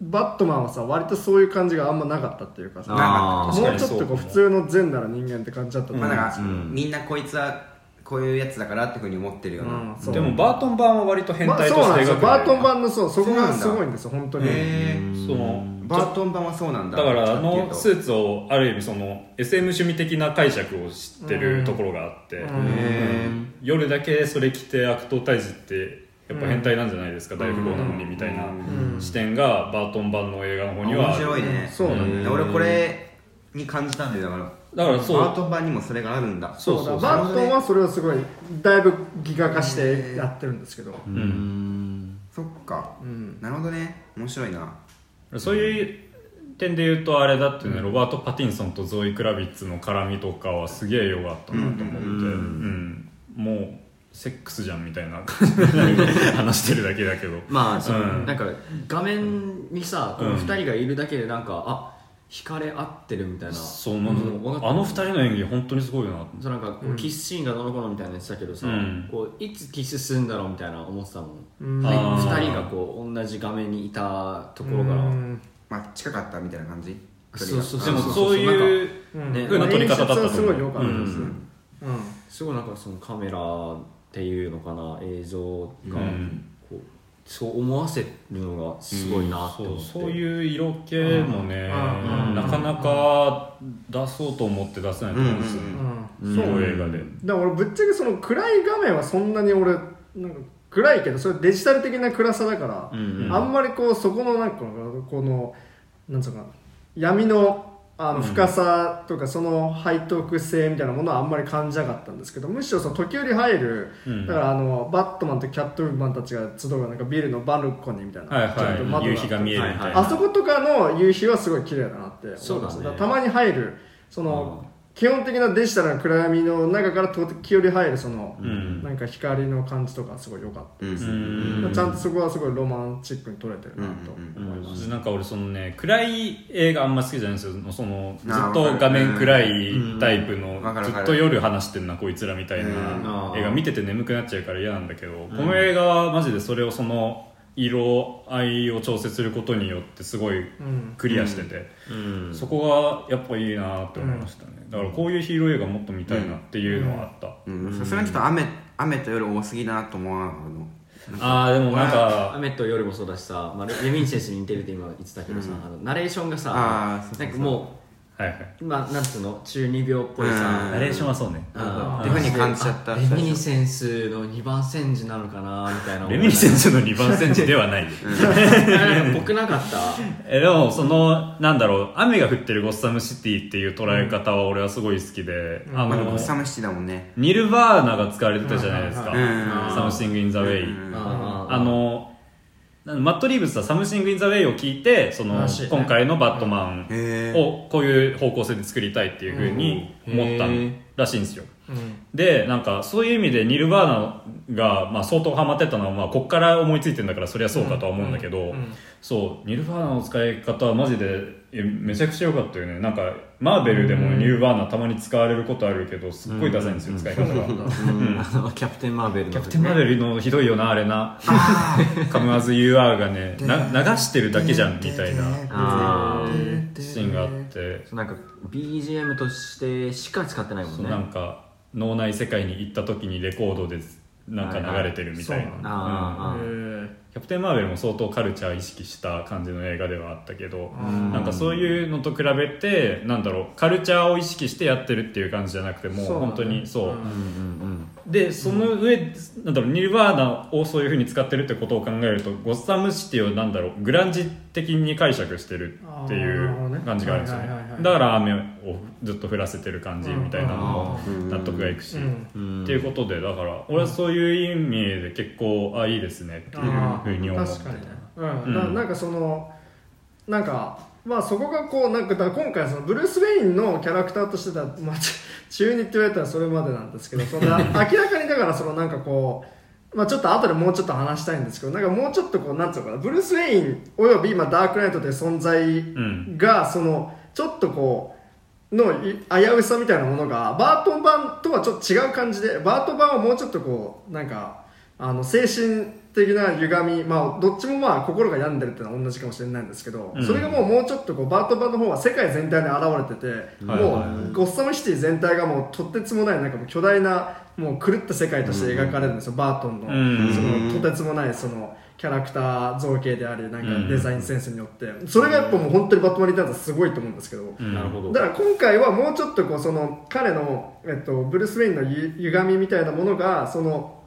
バットマンはさ割とそういう感じがあんまなかったっていうかさ。も。うちょっとこう普通の善なる人間って感じだったと思うんですけどうん。みんなこいつはこういうやつだからってふうに思ってるような、うんでもバートン版は割と変まあ態として描くんだよ。バートン版のそうそこがすごいんですよ本当に、へそのバートン版はそうなんだ。だからあのスーツをある意味その SM 趣味的な解釈を知ってるところがあって、うん。へ夜だけそれ着て悪党退治ってやっぱ変態なんじゃないですか、大富豪なのにみたいなうん。視点がバートン版の映画の方にはあ面る白いね。そうだねん俺これに感じたんだよだからだからそう。バートン版にもそれがあるんだ。そうそうバートンはそれをすごいだいぶギガ化してやってるんですけど、うん。そっか。うん。なるほどね。面白いな。そういう点で言うとあれだってね、ロバート・パティンソンとゾイ・クラビッツの絡みとかはすげえ良かったなと思って、うん。もうセックスじゃんみたいな感じで話してるだけだけど。まあその、うん。なんか画面にさこの2人がいるだけでなんか、あ惹かれ合ってるみたいな。そうなんかもう分かっあの二人の演技本当にすごいなそうなんかこうキスシーンがどの子のみたいなやつだけどさ、うん。こういつキスするんだろうみたいな思ってたもん、うん。人がこう同じ画面にいたところから、うん。まあ近かったみたいな感じ？そうそうでもそうそう。いううん。ね風な撮り方だったすごい良かったですね。うん。うん。すごいなんかそのカメラっていうのかな映像が。うんそう思わせるのがすごいなってそう思って、そういう色気もねうん。なかなか出そうと思って出せないと思うんですよね。うん。こそうう映画で。だから俺ぶっちゃけその暗い画面はそんなに俺なんか暗いけどそれデジタル的な暗さだから、うん。うん。あんまりこうそこのなんかこのなんつうのかな闇のあの深さとかその背徳性みたいなものはあんまり感じなかったんですけどむしろその時折入る、うん。だからあのバットマンとキャットウーマンたちが集うなんかビルのバルコニーみたいな、はいはい。夕日が見えるみたいな。あそことかの夕日はすごい綺麗だなって思いました。そうだね。たまに入るその、基本的なデジタルな暗闇の中から時折入るその、うん。なんか光の感じとかすごい良かった、うんうん。ちゃんとそこはすごいロマンチックに撮れてるなと思いましなんか俺そのね暗い映画あんま好きじゃないんですよ。そのずっと画面暗いタイプのずっと夜話してんなこいつらみたいうん。な映画見てて眠くなっちゃうから嫌なんだけどこの映画はマジでそれをその色合いを調整することによってすごいクリアしてて、うん。そこがやっぱいいなって思いましたね、だからこういうヒーロー映画もっと見たいなっていうのはあった、うん。さすがにちょっと雨雨と夜多すぎだなと思わなかったのああでもなんか雨と夜もそうだしさ、まあ、レミニセンスに似てるって今言ってたけどさ、あのナレーションがさなんかもはいはい。う今なんつうの？中二病っぽいさ、うん。ナレーションはそうね。あーっていうふう。に感じちゃったあレミニセンスの2番煎じなのかなみたいな。レミニセンスの2番煎じではないぽく *laughs* なかった。えでもそのなんだろう雨が降ってるゴッサムシティっていう捉え方は俺はすごい好きで、あまあでもゴッサムシティだもんね。ニルバーナが使われてたじゃないですか。うん。うん「サムシング・イン・ザ・ウェイ」うん。あのマット・リーブスは「サムシング・イン・ザ・ウェイ」を聞いてその今回のバットマンをこういう方向性で作りたいっていうふうに思ったらしいんですよ。うん。でなんかそういう意味でニルバーナが、まあ、相当ハマってたのは、まあ、こっから思いついてんだからそりゃそうかとは思うんだけど、んそうニルバーナの使い方はマジでえめちゃくちゃ良かったよね。なんかマーベルでもニルバーナたまに使われることあるけどすっごいダサいんですよ、使い方が、あのキャプテン・マーベルのキャプテン・マーベルのひどいよなあれな。カムアズ・ユー・ *laughs* アーがねな流してるだけじゃんみたいな。シーンがあってなんか BGM としてしか使ってないもそうんねなんか脳内世界に行った時にレコードでなんか流れてるみたいな、はいはい。うん。あー。へーキャプテン・マーベルも相当カルチャー意識した感じの映画ではあったけど、ん。なんかそういうのと比べてなんだろうカルチャーを意識してやってるっていう感じじゃなくてもう本当にそう、でその上、なんだろうニルバーナをそういうふうに使ってるってことを考えるとゴッサムシティをなんだろうグランジ的に解釈してるっていう感じがあるんですよねだから雨をずっと降らせてる感じみたいなのもうん納得がいくし、っていうことでだから俺はそういう意味で結構あいいですねっていうふうに思って確かにね、うん。うん。ななんかそのなんかまあそこがこうなんかだ今回そのブルース・ウェインのキャラクターとしてだ、まあ、ち *laughs* 中二って言われたらそれまでなんですけどそんな明らかにだからそのなんかこうまあちょっと後でもうちょっと話したいんですけどなんかもうちょっとこうなんつうのかなブルース・ウェインおよび今ダークナイトという存在うん。がそのちょっとこうのい危うさみたいなものがバートン版とはちょっと違う感じでバートン版はもうちょっとこうなんかあの精神的な歪みまあどっちもまあ心が病んでるっていうのは同じかもしれないんですけど、うん。それがもうもうちょっとこうバートン版の方は世界全体に現れてて、はいもはいはうゴッサムシティ全体がもうとってつもないなんかもう巨大なもう狂った世界として描かれるんですよ、バートンの、うんそのとてつもないそのキャラクター造形でありなんかデザインセンスによって、それがやっぱもう本当にバットマンリターンズはすごいと思うんですけど、うん。なるほど。だから今回はもうちょっとこうその彼の、えっと、ブルース・ウェインのゆ歪みみたいなものがその、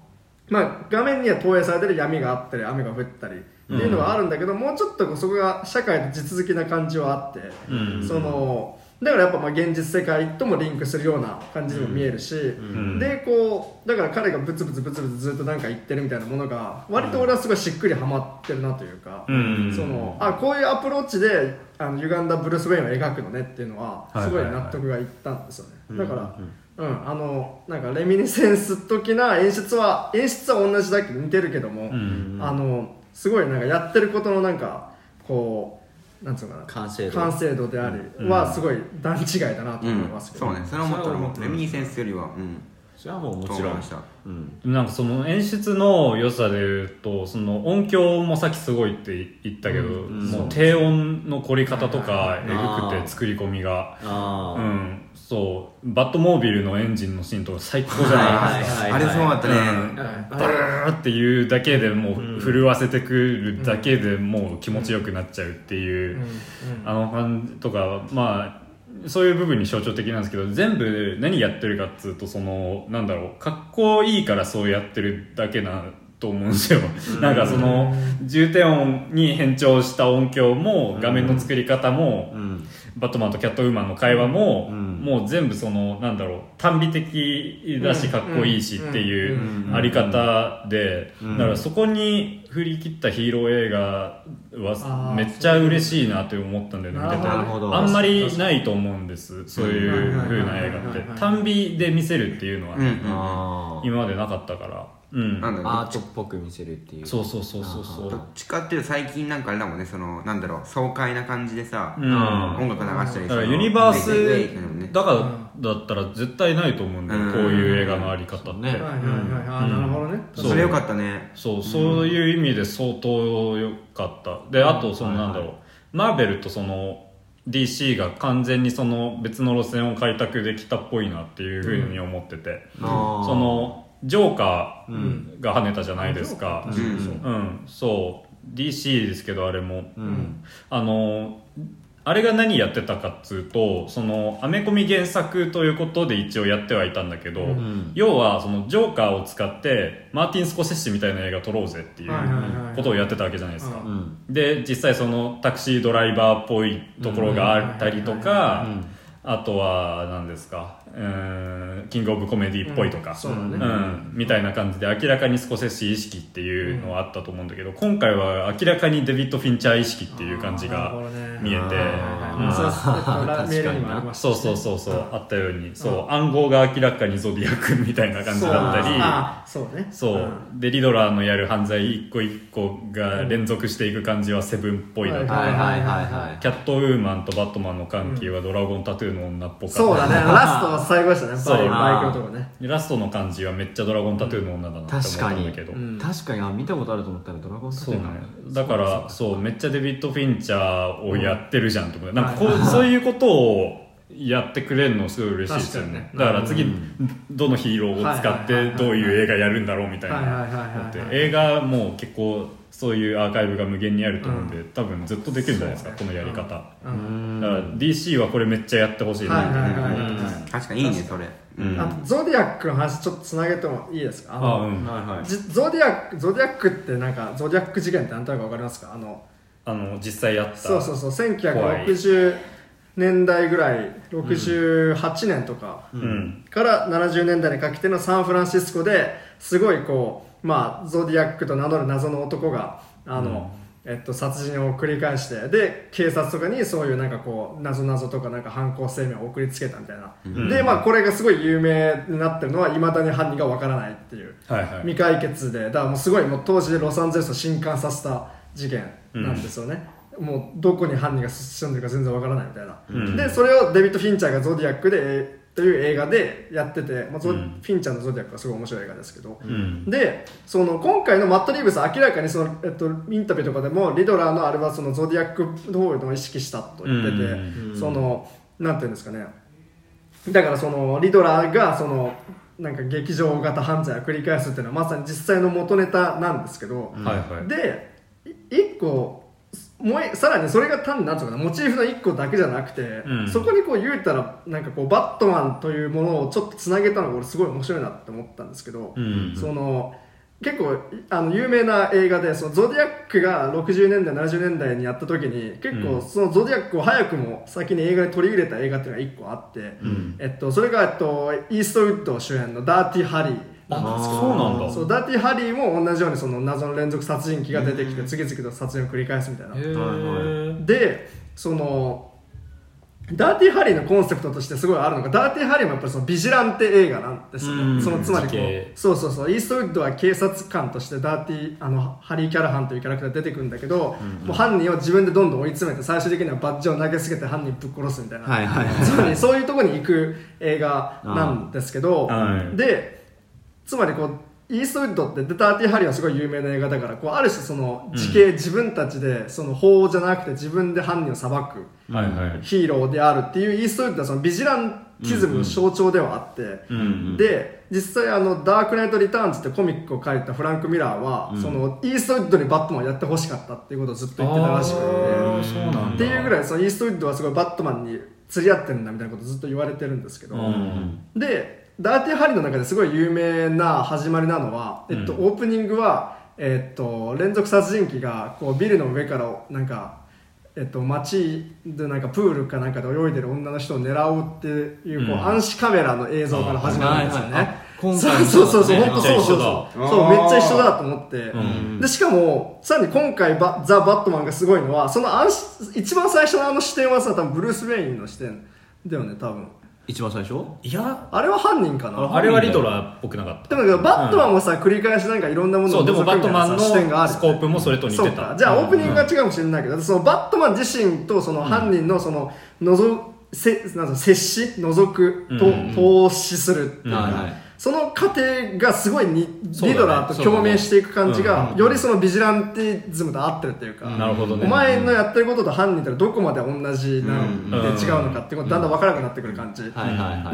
まあ、画面には投影されてる闇があったり雨が降ったりっていうのはあるんだけど、もうちょっとこうそこが社会の地続きな感じはあって、うん。そのだからやっぱまあ現実世界ともリンクするような感じにも見えるし、ん。でこうだから彼がブツブツブツブツずっとなんか言ってるみたいなものが割と俺はすごいしっくりはまってるなというか、うん。そのあこういうアプローチであの歪んだブルース・ウェインを描くのねっていうのははいすごい納得がいったんですよね、だから、うんあのなんかレミニセンス的な演出は演出は同じだけど似てるけども、うん。あのすごいなんかやってることのなんかこうなんつうのかな。完成度。完成度でありはすごい段違いだなとうん思いますけど、そうね。それは思ったらもうレミニセンスよりはうん。それはもうもちろんうんなんかその演出の良さで言うとその音響もさっきすごいって言ったけど、ん。もう低音の凝り方とかえぐくて作り込みが。ああうんそうバットモービルのエンジンのシーンとか最高じゃないですか。はいあれすごかったね。うん。バーっていうだけでもう震わせてくるだけでもう気持ちよくなっちゃうっていう、あの感じとかまあそういう部分に象徴的なんですけど全部何やってるかっつうとそのなんだろうかっこいいからそうやってるだけなと思うんですよ、なんかその重低音に変調した音響も画面の作り方も、うんバットマンとキャットウーマンの会話も、うん。もう全部そのなんだろう単美的だしかっこいいしっていううん。あり方で、うん。だからそこに振り切ったヒーロー映画はめっちゃ嬉しいなって思ったんだよね見てて。あんまりないと思うんですそういう風な映画ってうんはいはい。はいはい単美で見せるっていうのはね、今までなかったからうん。なんだろうアートっぽく見せるっていう。そうそうそうそうそう。どっちかっていうと最近なんかあれだもんねそのなんだろう爽快な感じでさ、うん。音楽流したりだからユニバースだからだったら絶対ないと思うんだよ、うん。こういう映画のあり方って、ね。はいはいはいはい。あーなるほどね。そう。それよかったね。そうそういう意味で相当良かった。であとそのなんだろう、マーベルとその DC が完全にその別の路線を開拓できたっぽいなっていうふうに思ってて、あーそのジョーカーが跳ねたじゃないですか、うん。うん、そう。DC ですけどあれも、うん。あのあれが何やってたかっつうとそのアメコミ原作ということで一応やってはいたんだけど、ん。要はそのジョーカーを使ってマーティン・スコセッシみたいな映画撮ろうぜっていうことをやってたわけじゃないですか、で実際そのタクシードライバーっぽいところがあったりとかうん。あとは何ですかうーんキングオブコメディっぽいとか、そうだね。うん、みたいな感じで明らかにスコセッシ意識っていうのはあったと思うんだけど今回は明らかにデビッド・フィンチャー意識っていう感じが見えて、あーうん。そうそうそうそうそうあったようにそう暗号が明らかにゾディアックみたいな感じだったり。ね。そう、でリドラーのやる犯罪一個一個が連続していく感じはセブンっぽいなと、はいはいはいはいキャットウーマンとバットマンの関係はドラゴンタトゥーの女っぽかったそうだね。ラストは最後でしたねそう。バイバイクのとこね。ラストの感じはめっちゃドラゴンタトゥーの女だなって思っ確かにたんだけど、ん。確かに。あ見たことあると思ったらドラゴンタトゥーそうね。なんだからそうめっちゃデビッド・フィンチャーをやってるじゃんと思ってなんかこうそういうことをやってくれるのすごい嬉しいですよね。確だから次どのヒーローを使ってどういう映画やるんだろうみたいなはいはいはいはいだって映画もう結構そういうアーカイブが無限にあると思うんで多分ずっとできるんじゃないですかこのやり方。だかうん。ら DC はこれめっちゃやってほしいな。はいはいはいはい確かにいいねそれ。うん。あとゾディアックの話ちょっとつなげてもいいですか？あのあうん。はいはい。じゾディアックゾディアックってなんかゾディアック事件って何となく分かりますか？あのあの実際やった。そうそうそう怖い1960年代ぐらい68年とかうん。から70年代にかけてのサンフランシスコですごいこうまあゾディアックと名乗る謎の男があの、えっと、殺人を繰り返してで警察とかにそういうなんかこう謎々とかなんか犯行声明を送りつけたみたいな、ん。でまあこれがすごい有名になってるのはいまだに犯人がわからないっていうはいはい。未解決で。だからもうすごいもう当時でロサンゼルスを震撼させた事件なんですよね、もうどこに犯人が住んでるか全然わからないみたいな、うん。でそれをデビッド・フィンチャーがゾディアックでえーという映画でやってて、まあゾうん。フィンチャーのゾディアックはすごい面白い映画ですけど、うん。でその今回のマット・リーブスは明らかにその、えっと、インタビューとかでもリドラーのあれはそのゾディアック方のを意識したと言ってて、うんそのなんていうんですかね。だからそのリドラーがそのなんか劇場型犯罪を繰り返すっていうのはまさに実際の元ネタなんですけど、はいはい。でい一個もういさらにそれが単になんつうのかなモチーフの一個だけじゃなくて、うん。そこにこう言うたらなんかこうバットマンというものをちょっとつなげたのが俺すごい面白いなって思ったんですけど、うん。その結構あの有名な映画でそのゾディアックが60年代70年代にやった時に結構そのゾディアックを早くも先に映画に取り入れた映画っていうのが1個あって、ん。えっと、それが、えっと、イーストウッド主演の「ダーティーハリー」あそうなんだ。そうダーティーハリーも同じようにその謎の連続殺人鬼が出てきて次々と殺人を繰り返すみたいな。でそのダーティーハリーのコンセプトとしてすごいあるのがダーティーハリーもやっぱりそのビジランテ映画なんですよ。うん。ねそのつまりこうそうそうそう。イーストウッドは警察官としてダーティーあのハリー・キャラハンというキャラクター出てくるんだけど、もう犯人を自分でどんどん追い詰めて最終的にはバッジを投げつけて犯人ぶっ殺すみたいな、はいはいつまりそういうところに行く映画なんですけど、はい。でつまりこうイーストウッドって「デターティー・ハリー」はすごい有名な映画だからこうある種その時系、自分たちでその法じゃなくて自分で犯人を裁くヒーローであるっていうイーストウッドはそのビジランティズムの象徴ではあって、うんで実際あの「ダークナイト・リターンズ」ってコミックを書いたフランク・ミラーは、そのイーストウッドにバットマンをやってほしかったっていうことをずっと言ってたらしくて。っていうぐらいそのイーストウッドはすごいバットマンに釣り合ってるんだみたいなことずっと言われてるんですけど、うん。でダーティーハリーの中ですごい有名な始まりなのは、えっと、うんオープニングは、えっと、連続殺人鬼がこうビルの上からなんか、えっと、街でなんかプールかなんかで泳いでる女の人を狙うっていうこう、うん暗視カメラの映像から始まるんですよね。はいはいはい今回そうもそうそうそう、ね本当そうそうめっちゃそう。一緒だそう、めっちゃ一緒だと思って。んで、しかも、さらに今回バ、ザ・バットマンがすごいのは、その暗視、一番最初のあの視点はさ、多分ブルース・ウェインの視点だよね、多分。一番最初？いや。あれは犯人かな？あれはリドラーっぽくなかった。でもバットマンもさ、繰り返しなんかいろんなものそうでもバットマンのさ視点があるスコープもそれと似てた。そうか。じゃあオープニングが違うかもしれないけど、そのバットマン自身とその犯人のそののぞせなんか接し覗くと、うん。投資するっていうか、はいはいその過程がすごいに、リドラーと共鳴していく感じが、よりそのビジランティズムと合ってるっていうか、なるほどね。お前のやってることと犯人とどこまで同じなんでうん違うのかってことだんだん分からなくなってくる感じ、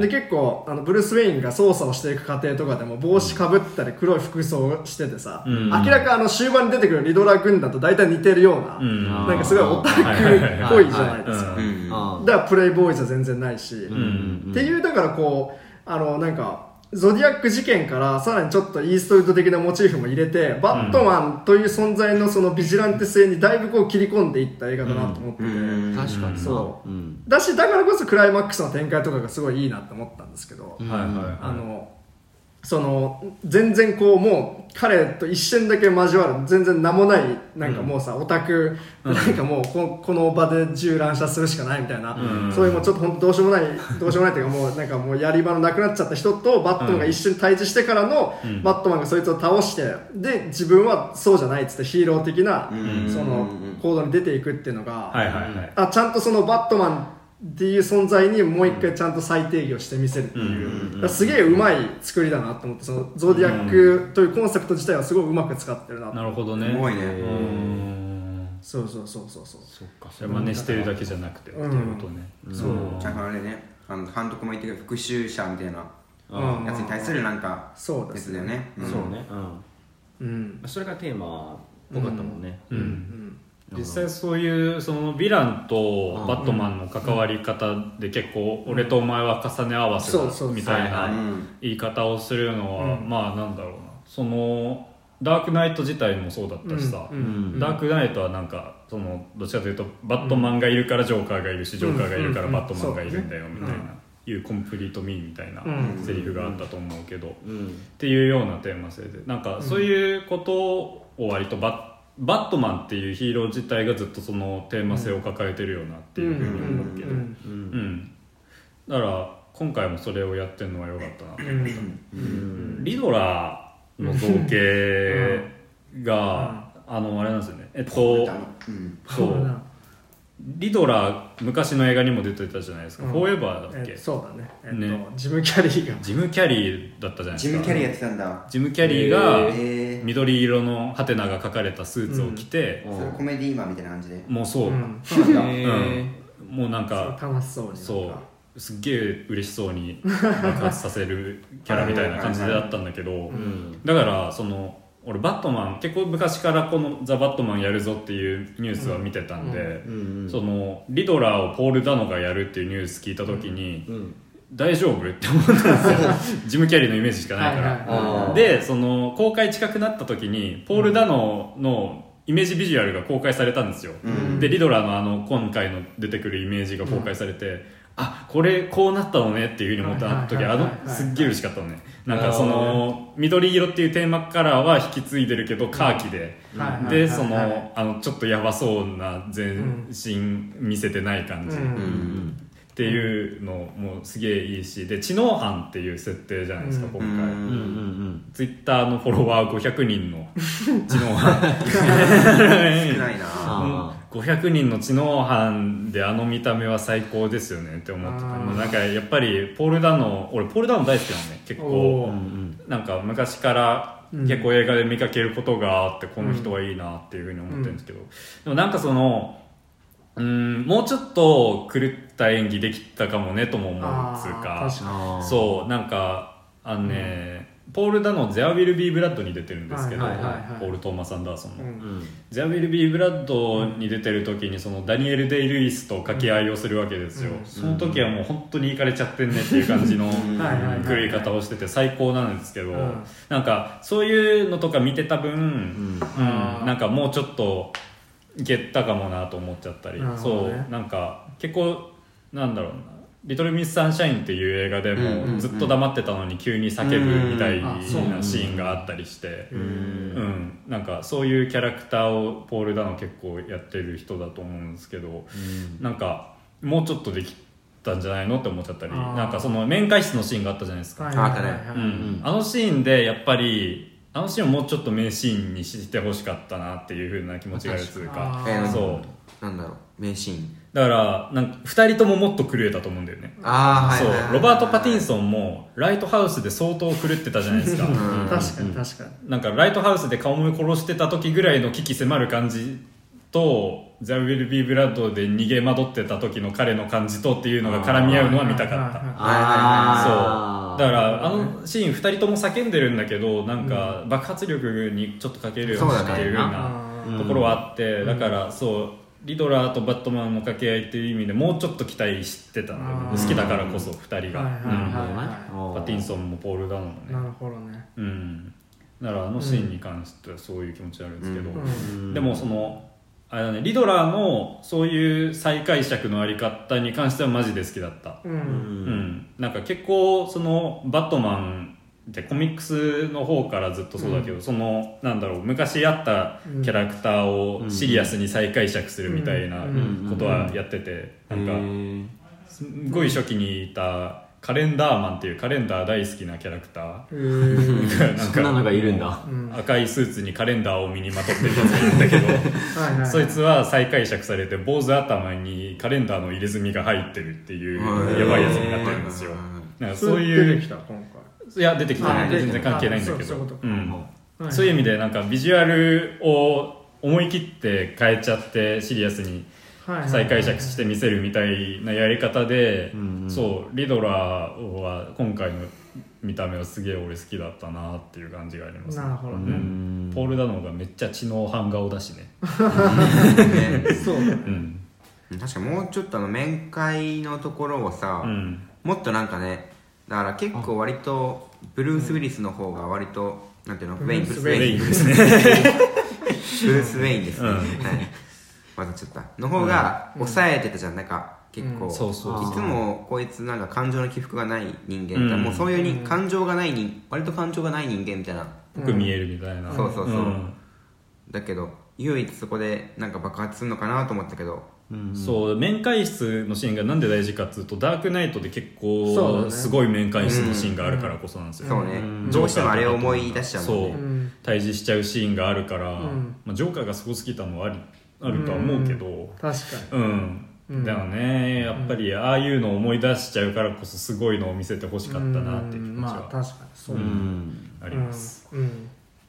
で結構あのブルース・ウェインが操作をしていく過程とかでも帽子かぶったり黒い服装をしててさ、うん。明らかあの終盤に出てくるリドラー軍団と大体似てるような、うん。なんかすごいオタクっぽいじゃないですか、だからプレイボーイじゃ全然ないし、ん。っていうだからこうあのなんかゾディアック事件からさらにちょっとイーストウッド的なモチーフも入れてバットマンという存在のそのビジランテ性にだいぶこう切り込んでいった映画だなと思ってて、うん。確かになそう。うん。だしだからこそクライマックスの展開とかがすごいいいなと思ったんですけど、はいはいはいあのその全然こうもう彼と一瞬だけ交わる全然名もないなんかもうさ、オタクなんかもうここの場で銃乱射するしかないみたいな、うん。そういうもうちょっと本当どうしようもないどうしようもないっていうかもうなんかもうやり場のなくなっちゃった人とバットマンが一緒に対峙してからの、うん。バットマンがそいつを倒してで自分はそうじゃないっつってヒーロー的な、うん。その行動に出ていくっていうのが、はいはいはい。あちゃんとそのバットマンっていう存在にもう一回ちゃんと再定義をしてみせるっていう、だからすげえうまい作りだなと思ってそのゾーディアックというコンセプト自体はすごいうまく使ってるななるほどね。すごいね。うん。そうそうそうそうそう。そっか。それ真似してるだけじゃなくてっていうことね。そう。ちゃんとあれね。あの監督も言ってるけど復讐者みたいなうんやつに対するなんかそうですね。ん。そうね。うん。うん。それがテーマっぽかったもんね。うん実際そういうそのヴィランとバットマンの関わり方で結構俺とお前は重ね合わせだそうそうみたいない言い方をするのはまあなんだろうな。そのダークナイト自体もそうだったしさ。うん。うん。ダークナイトはなんかそのどっちかというとバットマンがいるからジョーカーがいるしジョーカーがいるからバットマンがいるんだよみたいないうコンプリートミーみたいなうん。セリフがあったと思うけどうん。っていうようなテーマ性で。なんかそういうことを割とバッバットマンっていうヒーロー自体がずっとそのテーマ性を抱えてるよなっていうふうに思うけど。うんうんだから今回もそれをやってるのは良かったな。うん。うんリドラーの造形があのあれなんですよね。えっとうん。そうリドラー昔の映画にも出てたじゃないですか「うん。フォーエバー」だっけ？えそうだね。えっとね。ジム・キャリーが。ジム・キャリーだったじゃないですか。ジム・キャリーやってたんだ。ジム・キャリーがえー。緑色のハテナが書かれたスーツを着て、それコメディーマンみたいな感じで。もうそう、うん。そうなんだ。へうん。もうなんか楽しそうになんか。そうすっげえ嬉しそうに爆発させるキャラみたいな感じであったんだけどうん。だからその俺バットマン結構昔からこの「ザ・バットマンやるぞ」っていうニュースは見てたんで、うんそのリドラーをポール・ダノがやるっていうニュース聞いた時に、うん。大丈夫？って思ったんですよ。*laughs* ジム・キャリーのイメージしかないから、はいはいあーでその公開近くなった時にポール・ダノのイメージビジュアルが公開されたんですよ、うん。でリドラーのあの今回の出てくるイメージが公開されて、あこれこうなったのねっていうふうに思った時あのすっげえ嬉しかったのね。なんかその緑色っていうテーマカラーは引き継いでるけどカーキで、でそのあのちょっとヤバそうな全身見せてない感じ、っていうのもすげえいいしで知能犯っていう設定じゃないですか、うん。今回、うんうんツイッターのフォロワー500人の知能犯。少ないな。*laughs* あ500人の知能犯であの見た目は最高ですよねって思ってた。なんかやっぱりポール・ダノ俺ポール・ダノ大好きなのね結お構。うんうんなんか昔から結構映画で見かけることがあってこの人はいいなっていうふうに思ってるんですけど、でもなんかそのうんもうちょっと狂った演技できたかもねとも思うつうあかそうなんかあのね、ポール・ダノ「ゼア・ウィル・ビー・ブラッド」に出てるんですけど、はいはいはいはい。ポール・トーマス・アンダーソンの。うん。うんゼア・ウィル・ビー・ブラッドに出てる時にそのダニエル・デイ・ルイスと掛け合いをするわけですよ、うん。その時はもう本当にいかれちゃってんねっていう感じの *laughs* 狂い方をしてて最高なんですけど、うんなんかそういうのとか見てた分、うん。なんかもうちょっといけたかもなと思っちゃったり、なるほそうなんか結構なんだろうな「リトル・ミス・サンシャイン」っていう映画でもずっと黙ってたのに急に叫ぶみたいなシーンがあったりして。ううん。ん、なんかそういうキャラクターをポール・ダノ結構やってる人だと思うんですけど、なんかもうちょっとできたんじゃないのって思っちゃったり。なんかその面会室のシーンがあったじゃないですか、あのシーンでやっぱりあのシーンをもうちょっと名シーンにしてほしかったなっていうふうな気持ちがあるというか。そう。なんだろう。名シーンだからなんか2人とももっと狂えたと思うんだよね。そうああはいはいはい。ロバート・パティンソンもライトハウスで相当狂ってたじゃないですか。うん。確かに確かに。なんかライトハウスで顔も殺してた時ぐらいの危機迫る感じと「ザ・ウィル・ビー・ブラッド」で逃げ惑ってた時の彼の感じとっていうのが絡み合うのは見たかった。はいはいはいあーそう。だからあのシーン2人とも叫んでるんだけどなんか爆発力にちょっとかけるようにそうだね。っていうようなあところはあってだからそうリドラーとバットマンの掛け合いっていう意味でもうちょっと期待してたんだよね。あー好きだからこそ2人が、パティンソンもポール・ダノンもね。いなるほどね。うん。だからあのシーンに関してはそういう気持ちあるんですけど、うん。でもそのあれだねリドラーのそういう再解釈のあり方に関してはマジで好きだった。ううん。うんん、なんか結構そのバットマンってコミックスの方からずっとそうだけど、そのなんだろう昔あったキャラクターをシリアスに再解釈するみたいなことはやってて、なんかすんごい初期にいたカレンダーマンっていうカレンダー大好きなキャラクター。なんそんなのがいるんだ。うん。赤いスーツにカレンダーを身にまとってるやつがいるんだけど *laughs* はいはいそいつは再解釈されて坊主頭にカレンダーの入れ墨が入ってるっていうやばいやつになってるんですよ。なんかそう出いうてきた今いや出てきてないあ全然関係ないんだけど。あそういう意味でなんかビジュアルを思い切って変えちゃってシリアスに再解釈して見せるみたいなやり方で、そうリドラーは今回の見た目はすげえ俺好きだったなっていう感じがあります、うなるほどね。ん。ポール・ダノンがめっちゃ知能犯顔だしね、ね *laughs* そう。うん。確かもうちょっとあの面会のところをさ、うん、もっとなんかねだから結構割とブルース・ウィリスの方が割と、なんていうのウェインブルース・ウェェイン。ですねブルース・ウェイン *laughs* ですね、うん。はい。混ざっちゃった。の方が抑えてたじゃん。なんか結構、いつもこいつなんか感情の起伏がない人間、うん。もうそういうにうん感情がない人割と感情がない人間みたいな。ぽく見えるみたいな、そうそうそう。うん。だけど唯一そこでなんか爆発するのかなと思ったけどうん。そう面会室のシーンがなんで大事かっつうとダークナイトで結そうだね。構すごい面会室のシーンがあるからこそなんですよ、そうね、うん。どうしてもあれを思い出しちゃうもんそう。ねうん。対峙しちゃうシーンがあるから、ん。まあ、ジョーカーがすごすぎたのはありあるとは思うけど。確かうん、うん。だよね。やっぱりああいうのを思い出しちゃうからこそすごいのを見せてほしかにったなっていう気うん。持ちはまあ確かにそう。うだねん。あります、うん、うん。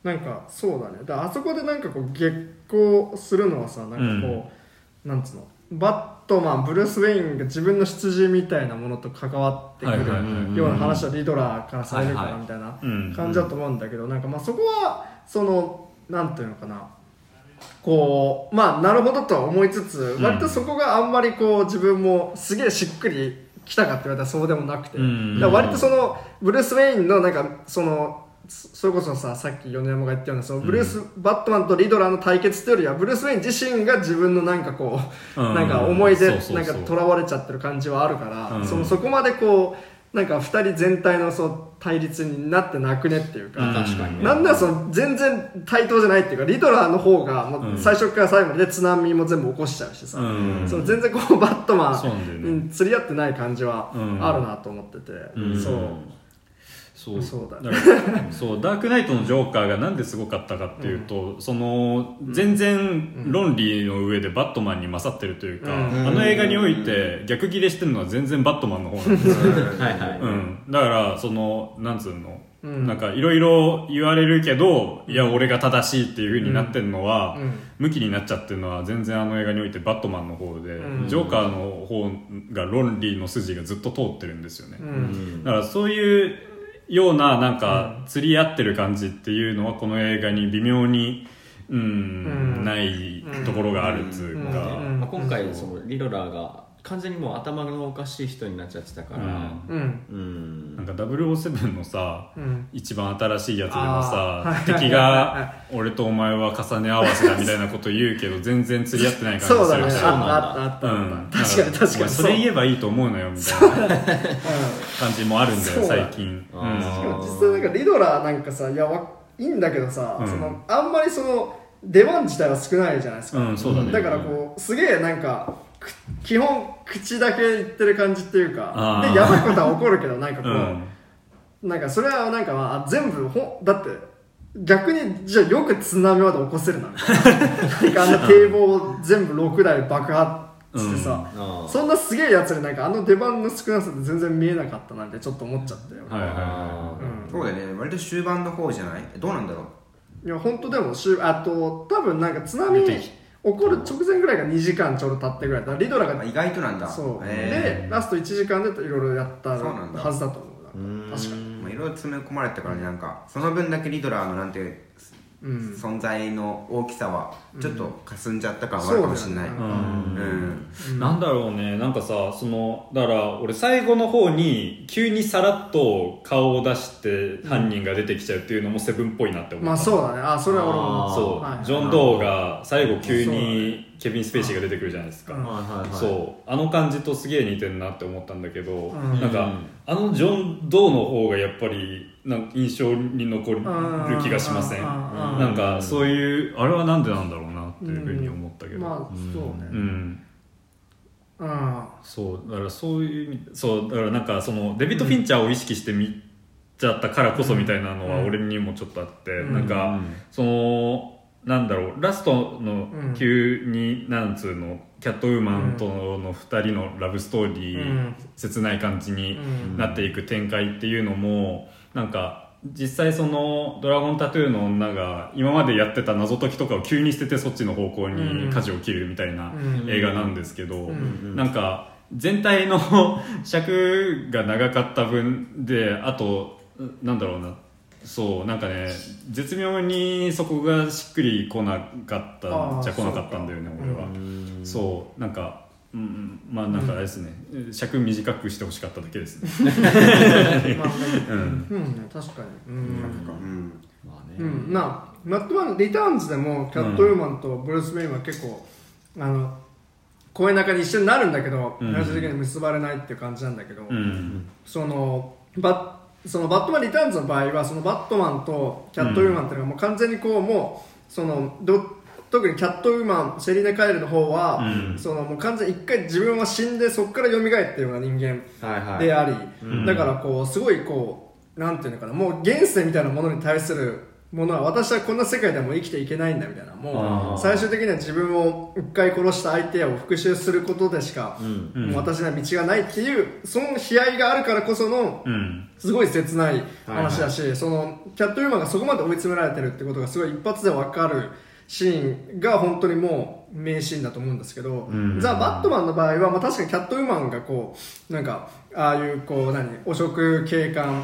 なんかそうだね。だからあそこでなんかこう激高するのはさなんかこう、なんつうの？バットマンブルース・ウェインが自分の出自みたいなものと関わってくるような話はリドラーからされるかはいはいらみたい。なうん。感じだと思うんだけどなんかまあそこはそのなんていうのかな？こうまあなるほどとは思いつつん。割とそこがあんまりこう自分もすげえしっくりきたかって言われたらそうでもなくて、割とそのブルース・ウェインのなんかそのそそれこそささっき米山が言ったようなそのブルース、バットマンとリドラーの対決というよりはブルース・ウェイン自身が自分のなんかこう、うん。なんか思い出そうそうそう。なんか囚われちゃってる感じはあるから、うん。そのそこまでこうなんか2人全体のそう対立になってなくねっていうか、うん。確かにね。なんならその全然対等じゃないっていうかリドラーの方がもう最初から最後まで津波も全部起こしちゃうしさ、うん。その全然こうバットマンに釣り合ってない感じはうん。あるなと思ってて、うん。そうそう。そうだね。からそうダークナイトのジョーカーがなんですごかったかっていうと、その全然論理の上でバットマンに勝ってるというか、うん。あの映画において逆ギレしてるのは全然バットマンの方なんですよ、*laughs* はいはい、うん、だからそのなんつうの、うん。なんかいろいろ言われるけどいや俺が正しいっていう風になってるのは、うん。向きになっちゃってるのは全然あの映画においてバットマンの方で、うん。ジョーカーの方が論理の筋がずっと通ってるんですよね、うん。だからそういうようななんか釣り合ってる感じっていうのはこの映画に微妙にうん、うん。ないところがあるっつうか、うん。まあ、今回そのリドラーが完全にもう頭のおかしい人になっちゃってたから。うん。うん、なんか007のさ、うん。一番新しいやつでもあー。さ敵が俺とお前は重ね合わせだみたいなこと言うけど全然釣り合ってない感じする。そうだね。しそうなんだ。あったあった。あうん。った、確かに確かに。それ言えばいいと思うのよみたいな感じもあるんだよそうだ最近。あうん。ーしかも実際なんかリドラーなんかさいやわいいんだけどさ、うんそのあんまりその出番自体は少ないじゃないですか、うんそうだね。だからこうすげえなんかく基本口だけ言ってる感じっていうかでやばいことは起こるけどなんかこう、うん。なんかそれはなんかまあ全部ほんだって逆にじゃあよく津波まで起こせるな。みたいななんかあんな堤防を全部6台爆発してさ、あー。そんなすげえやつになんかあの出番の少なさで全然見えなかったなんてちょっと思っちゃったよ、はいはいはあうん。そうだよね。割と終盤の方じゃない？どうなんだろう？いや本当でもしゅあと多分なんか津波起こる直前ぐらいが2時間ちょうど経ってぐらい。だリドラがあ意外となんだ。そう、へでラスト1時間でいろいろやったはずだと思う確かに。いろいろ詰め込まれてたからねなんかその分だけリドラーのなんて存在の大きさはちょっと霞んじゃった感はあるかもしれない、そうん。ん。うん。なんだろうね。なんかさそのだから俺最後の方に急にさらっと顔を出して犯人が出てきちゃうっていうのもセブンっぽいなって思った。まあそうだね。あそれは俺もそう、はい。ジョン・ドーが最後急にケビン・スペイシーが出てくるじゃないですか、そう。あの感じとすげえ似てるなって思ったんだけど、ん。なんかあのジョン・ドーの方がやっぱりなんか印象に残る気がしません？なんかそういうあれはなんでなんだろうなっていうふうに思ったけど、まあそううねん。うん。そうだからそういう意味そうだからなんかそのデビッド・フィンチャーを意識して見ちゃったからこそみたいなのは俺にもちょっとあって、うん。なんか、そのなんだろうラストのうん急に、なんつうのキャットウーマンとの2人のラブストーリー、うん。切ない感じにうん。なっていく展開っていうのもなんか実際その「ドラゴンタトゥーの女」が今までやってた謎解きとかを急に捨ててそっちの方向に舵を切るみたいなうん映画なんですけど、ん。なんか全体の *laughs* 尺が長かった分であとなんだろうなそうなんかね絶妙にそこがしっくりこなかったじゃあー来なかったんだよね俺は、そうなんかうんうんまあなんかあれですね、尺短くしてほしかっただけですね。*laughs* まあうん。うん確かに。うん。うん。まあね、うん、なマットマンリターンズでもキャットウーマンとブルース・ウェインは結構、あの公園の中に一緒になるんだけど、うん。最終的に結ばれないっていう感じなんだけど、うん。そのバッそのバットマンリターンズの場合はそのバットマンとキャットウーマンっていうのがもう完全にこうもうそのど特にキャットウーマンセリーナ・カエルの方は、うん。そのもう完全に一回自分は死んでそこから蘇っていうような人間はいはい。であり、うん。だからこうすごいこうなんていうのかなもう現世みたいなものに対するものは私はこんな世界でも生きていけないんだみたいなもう最終的には自分を一回殺した相手を復讐することでしか、もう私には道がないっていうその悲哀があるからこそのうん。すごい切ない話だし、そのキャットウーマンがそこまで追い詰められてるってことがすごい一発で分かるシーンが本当にもう名シーンだと思うんですけど、うん。ザ・バットマンの場合は、まあ、確かにキャットウーマンがこうなんかああいうこう何汚職警官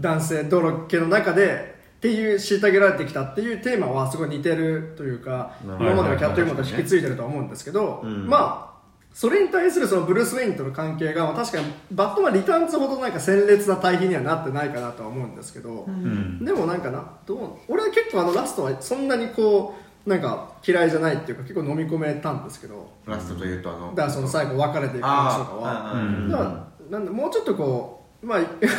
男性泥系の中でっていう虐げられてきたっていうテーマはすごい似てるというかな今までのキャットウーマンと引き継いでるとは思うんですけど、うんまあそれに対するそのブルース・ウェインとの関係がまあ確かにバットマンリターンズほどなんか鮮烈な対比にはなってないかなとは思うんですけど、うんでもなんかなどう俺は結構あのラストはそんなにこうなんか嫌いじゃないっていうか結構飲み込めたんですけどラストというとあのだからその最後別れていく話とかは。うんだからなんでもうちょっとこうまあ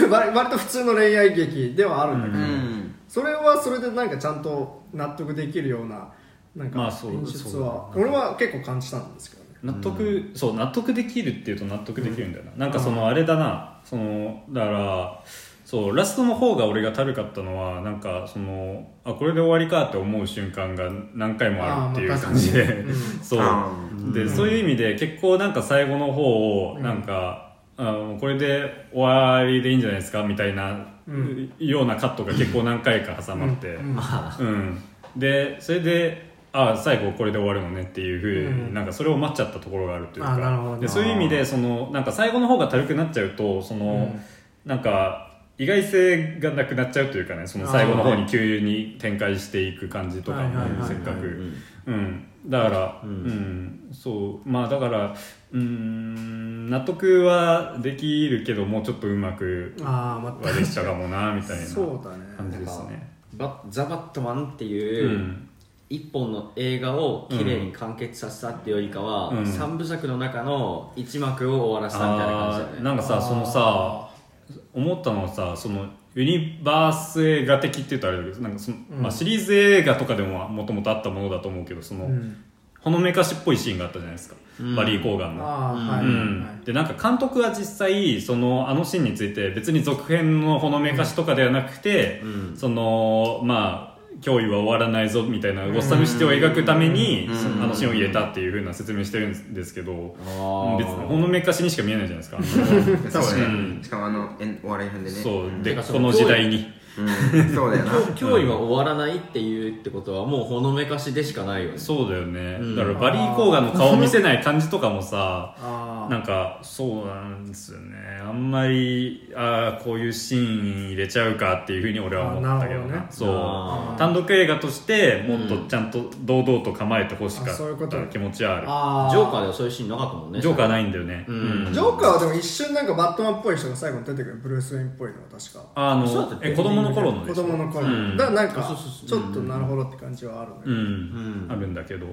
割割と普通の恋愛劇ではあるんだけど、うんそれはそれでなんかちゃんと納得できるようななんかまあそう演出は俺は結構感じたんですけどね。納得、そう納得できるっていうと納得できるんだよな、なんかそのあれだな。そのだからそうラストの方が俺がたるかったのはなんかそのあこれで終わりかって思う瞬間が何回もあるっていう感じで、うん。*laughs* そう。あで、そういう意味で結構なんか最後の方をなんか、あのこれで終わりでいいんじゃないですかみたいな、うん。ようなカットが結構何回か挟まって、うん。うん、でそれであ最後これで終わるのねっていうふうに、うん。なんかそれを待っちゃったところがあるというあなるほど。ねかでそういう意味でそのなんか最後の方が軽くなっちゃうとその、うん。なんか意外性がなくなっちゃうというかねその最後の方に急に展開していく感じとかもせっかく、うん。うん、だから、うん。そう。まあだからうん納得はできるけどもうちょっとうまくああまはできちゃうかもなみたいなそうだね。感じですね。バザ・バットマンってういう、ん。一本の映画を綺麗に完結させたっていうよりかは、うん。三部作の中の一幕を終わらせたみたいな感じだよね。なんかさそのさ思ったのはさそのユニバース映画的って言うとあれだけどなんかその、うん。まあ、シリーズ映画とかでももともとあったものだと思うけどその、うん。ほのめかしっぽいシーンがあったじゃないですか、うん。バリー・コーガンの。うん。はいでなんか監督は実際そのあのシーンについて別に続編のほのめかしとかではなくて、うん。そのまあ脅威は終わらないぞみたいなゴッサムシティを描くために、あのシーンを入れたっていうふうな説明してるんですけど、別にほのめかしにしか見えないじゃないですかそうね、うん。しかもあのえんお笑い編でね。そう。でこの時代にうん、そうだよな。脅威は終わらないっていうってことはもうほのめかしでしかないよね。そうだよね、うん。だからバリー・コーガンの顔を見せない感じとかもさああなんかそうなんですよね。あんまりああこういうシーン入れちゃうかっていうふうに俺は思ったけどあなるほどね。そう。単独映画としてもっとちゃんと堂々と構えてほしかあそういうことった気持ちはある。ああジョーカーではそういうシーンなかったもんね。ジョーカーないんだよね、うんジョーカーはでも一瞬なんかバットマンっぽい人が最後に出てくる。ブルース・ウェインっぽいのが確か。あのえ子供の頃の子でしょ供の頃、うん。だからなんかそうそうそう。ちょっとなるほどって感じはあるね、うん、うんあるんだけど、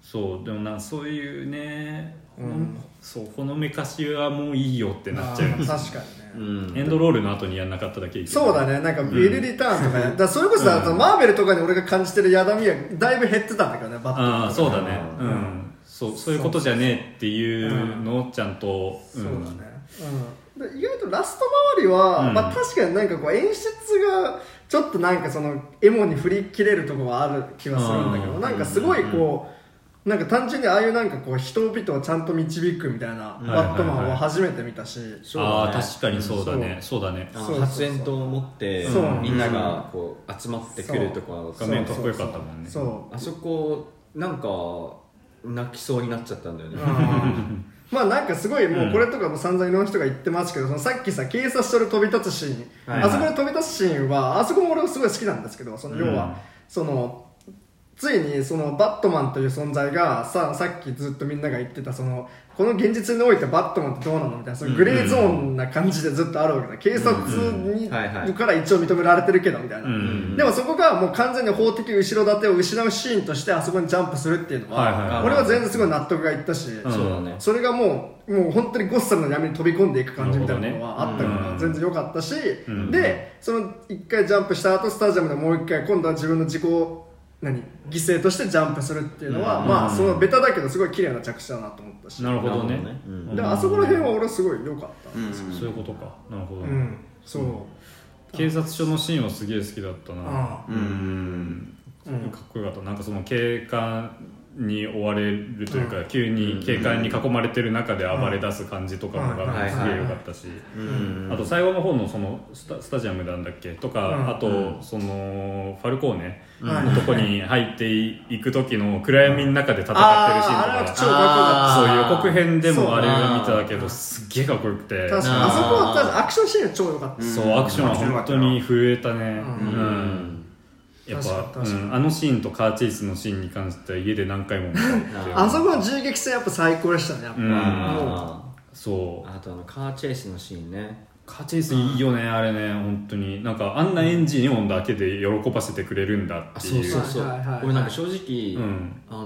そう。でもなそういうね、うん。そうほのめかしはもういいよってなっちゃうんです。よあー確かにね、うん。エンドロールの後にやんなかっただけいいけど。そうだね。なんかビル・リターンとかね、だからそれこそさ、そのマーベルとかに俺が感じてるやだみはだいぶ減ってたんだけどねバットああそうだね。ううん。んそうそういうことじゃねえっていうのをちゃんとそうだね、うん、で意外とラスト周りは、うん。まあ、確かになんかこう演出がちょっとなんかそのエモに振り切れるところはある気はするんだけどうん。なんかすごいこう、なんか単純にああいうなんかこう人々をちゃんと導くみたいなバットマンは初めて見たし、そうだねああ確かにそうだね。そう。だね。発煙筒を持ってそう。みんながこう集まってくるとか画面かっこよかったもんね。そう。あそこなんか泣きそうになっちゃったんだよね。うん *laughs* まあなんかすごいもうこれとかも散々いろんな人が言ってますけど、そのさっきさ警察署で飛び立つシーン、はいあそこで飛び立つシーンはあそこも俺はすごい好きなんですけどその要は、うんそのついにそのバットマンという存在がささっきずっとみんなが言ってたそのこの現実においてバットマンってどうなのみたいなそのグレーゾーンな感じでずっとあるわけだ。警察にから一応認められてるけどみたいな、うんでもそこがもう完全に法的後ろ盾を失うシーンとしてあそこにジャンプするっていうのは,、俺は全然すごい納得がいったし、うんそれがもうもう本当にゴッサムの闇に飛び込んでいく感じみたいなのはあったから全然良かったし、ん。でその一回ジャンプした後スタジアムでもう一回今度は自分の自己何？犠牲としてジャンプするっていうのは、うん。まあそのベタだけどすごい綺麗な着地だなと思ったし。なるほどね。ね。うん。であそこら辺は俺すごい良かったうん。そういうことか。なるほど、うん、そう。警察署のシーンはすげえ好きだったな。あ。うん。うん。かっこよかった。なんかその警官に追われるというか、急に警官に囲まれてる中で暴れ出す感じとかもうん。がすげえよかったし、うん。あと最後の方のそのスタスタジアムなんだっけ？とか、うん。あとそのファルコーネはいのとこに入っていく時の暗闇の中で戦ってるシーンとか。そう予告編でもあれが見たけどすっげえかっこよくて。確かに。あそこは確かにアクションシーン超良かった、そうアクションは本当に震えたね。うん。うんやっぱうん、あのシーンとカーチェイスのシーンに関しては家で何回も見たってあそこの銃撃戦やっぱ最高でしたねやっぱ、うん。そう。ーあとあのカーチェイスのシーンね。カーチェイスいいよねあれね本当に。なんかあんなエンジン音だけで喜ばせてくれるんだっていう。そうそうそう。俺なんか正直、うん。あの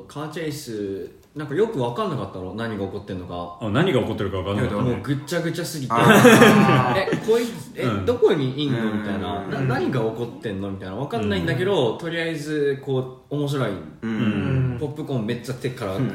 ーカーチェイスなんかよく分かんなかったの？何が起こってんのか。あ何が起こってるか分かんない。もうぐっちゃぐちゃすぎて。あ *laughs* えこいえ、うん。どこにいんの？みたいな。うん。な何が起こってんの？みたいな。分かんないんだけど、とりあえずこう面白い、ううん。んポップコーンめっちゃ手からこう、うん。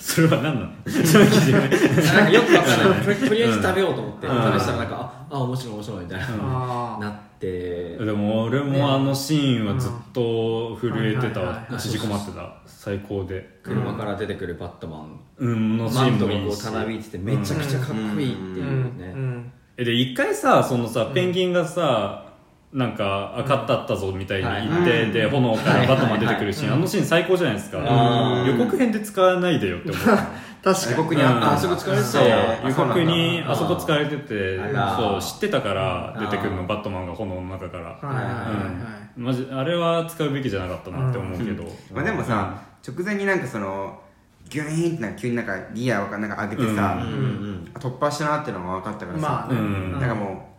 それは何なの？その記事なんかよく分かんない。*laughs* とりあえず食べようと思って、うん。試したらなんかああ面白い面白いみたいな、あー。なって。でも俺もあのシーンはずっと震えてた縮こまってた。最高で。車から出てくるバットマン、うんのシーマンも。いいしこうたなびいててめちゃくちゃかっこいいっていううんね、うで一回さそのさペンギンがさなんかあ勝ったったぞみたいに言って、うんで炎からバットマン出てくるシーン、はい。あのシーン最高じゃないですか、うん。予告編で使わないでよって思った *laughs* 確かに。予告にあったあそこ使われてた。そう。よ予告にあそこ使われててそう知ってたから出てくるのバットマンが炎の中から、はいはいあれは使うべきじゃなかったなって思うけど、まあ、でもさ、直前になんかそのギュイーンってなんか急になんかギアをなんか上げてさ、うん。うんうんあ突破したなっていうのが分かったからさ、まあね。うん。なんかも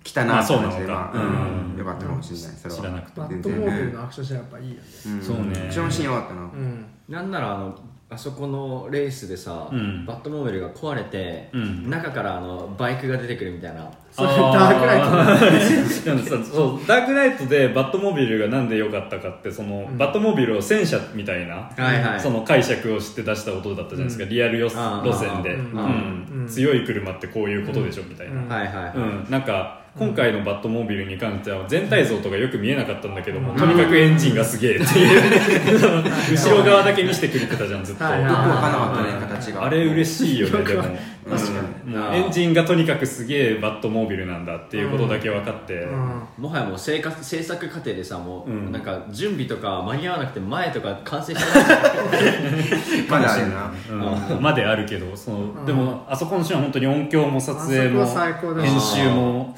う来たなって感じでまあうん。うん。よかったかもしれない。それは。知らなくてバットモービルのアクションシーンやっぱいいよね。うん。そうね。アクションシーンよかったな、うん。なんならあのあそこのレースでさ、うん。バットモービルが壊れて、うん。中からあのバイクが出てくるみたいな。それダークナイトそう。ダークナイトでバットモービルがなんで良かったかってその、バットモービルを戦車みたいな、はいはい。その解釈をして出した音だったじゃないですか、リアルよあー路線で、うん。うん。うん。強い車ってこういうことでしょみたいな、うん。はいはいはい、うん、なんか今回のバットモービルに関しては全体像とかよく見えなかったんだけども、とにかくエンジンがすげえっていう。後ろ側だけ見せてくれてたじゃんずっと、はいはいよく分からなかったね形があれ嬉しいよねでも。確かうん。もうエンジンがとにかくすげえバットモービルなんだっていうことだけ分かって、うん。もはやもう制作制作過程でさもう、うん。なんか準備とか間に合わなくて前とか完成してないまだあるな。うん。まであるけどその、でもあそこのシーンは本当に音響も撮影も編集も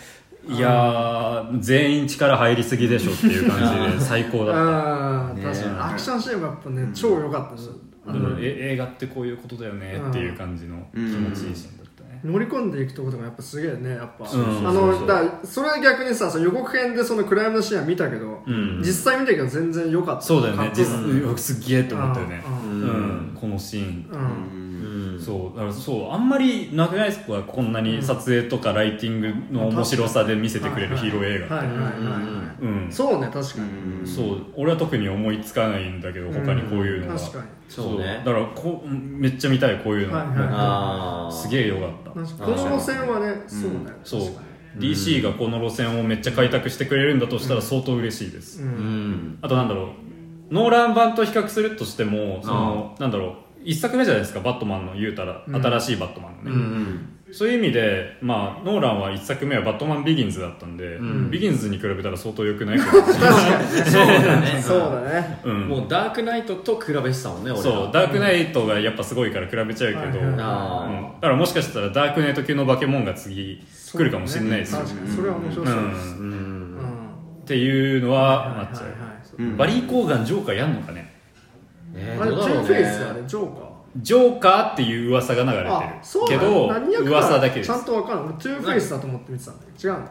いやー全員力入りすぎでしょっていう感じで最高だった。うんね。確かに。アクションシーンもやっぱね超良かったです。映画ってこういうことだよねっていう感じの気持ちいいシーンだったね、乗り込んでいくところとかやっぱすげえねやっぱ、うんあのだからそれは逆にさその予告編でそのクライムのシーンは見たけど、うん。実際見たけど全然良かった。そうだよね。すっげえって思ったよね。ううん。ん、このシーン。うん。うんそうだからそうあんまりなくないですかこんなに撮影とかライティングの面白さで見せてくれるヒーロー映画って。はいはいはいはい、うん。そうね確かに、そう俺は特に思いつかないんだけど他にこういうのが確かに。そうね。だからこうめっちゃ見たいこういうのは。いはいああすげえよかった。この路線はねそうね、そう。確か DC がこの路線をめっちゃ開拓してくれるんだとしたら相当嬉しいです、に、うん。うんあとなんだろうノーラン版と比較するとしてもそのなんだろう一作目じゃないですかバットマンの言うたら、新しいバットマンのね、うんそういう意味で、まあ、ノーランは一作目はバットマンビギンズだったんで、ん。ビギンズに比べたら相当良くないか *laughs* そうだね。*laughs* そうだね。うん、もうダークナイトと比べてたもんね俺そうは。ダークナイトがやっぱすごいから比べちゃうけど、うん、だあからもしかしたらダークナイト級の化け物が次来るかもしれないですよ、確かに。それは面白うそうです、あううん。ん。っていうのはあっちゃう、はい。はいはいうん。バリー・コーガンジョーカーやんのかねえあれジョーーどうだろうフェイスあねれジョーカー。ジョーカーっていう噂が流れてる。あそうけど噂だけです。ちゃんと分かんない。俺トゥーフェイスだと思って見てたんだけど違うんだ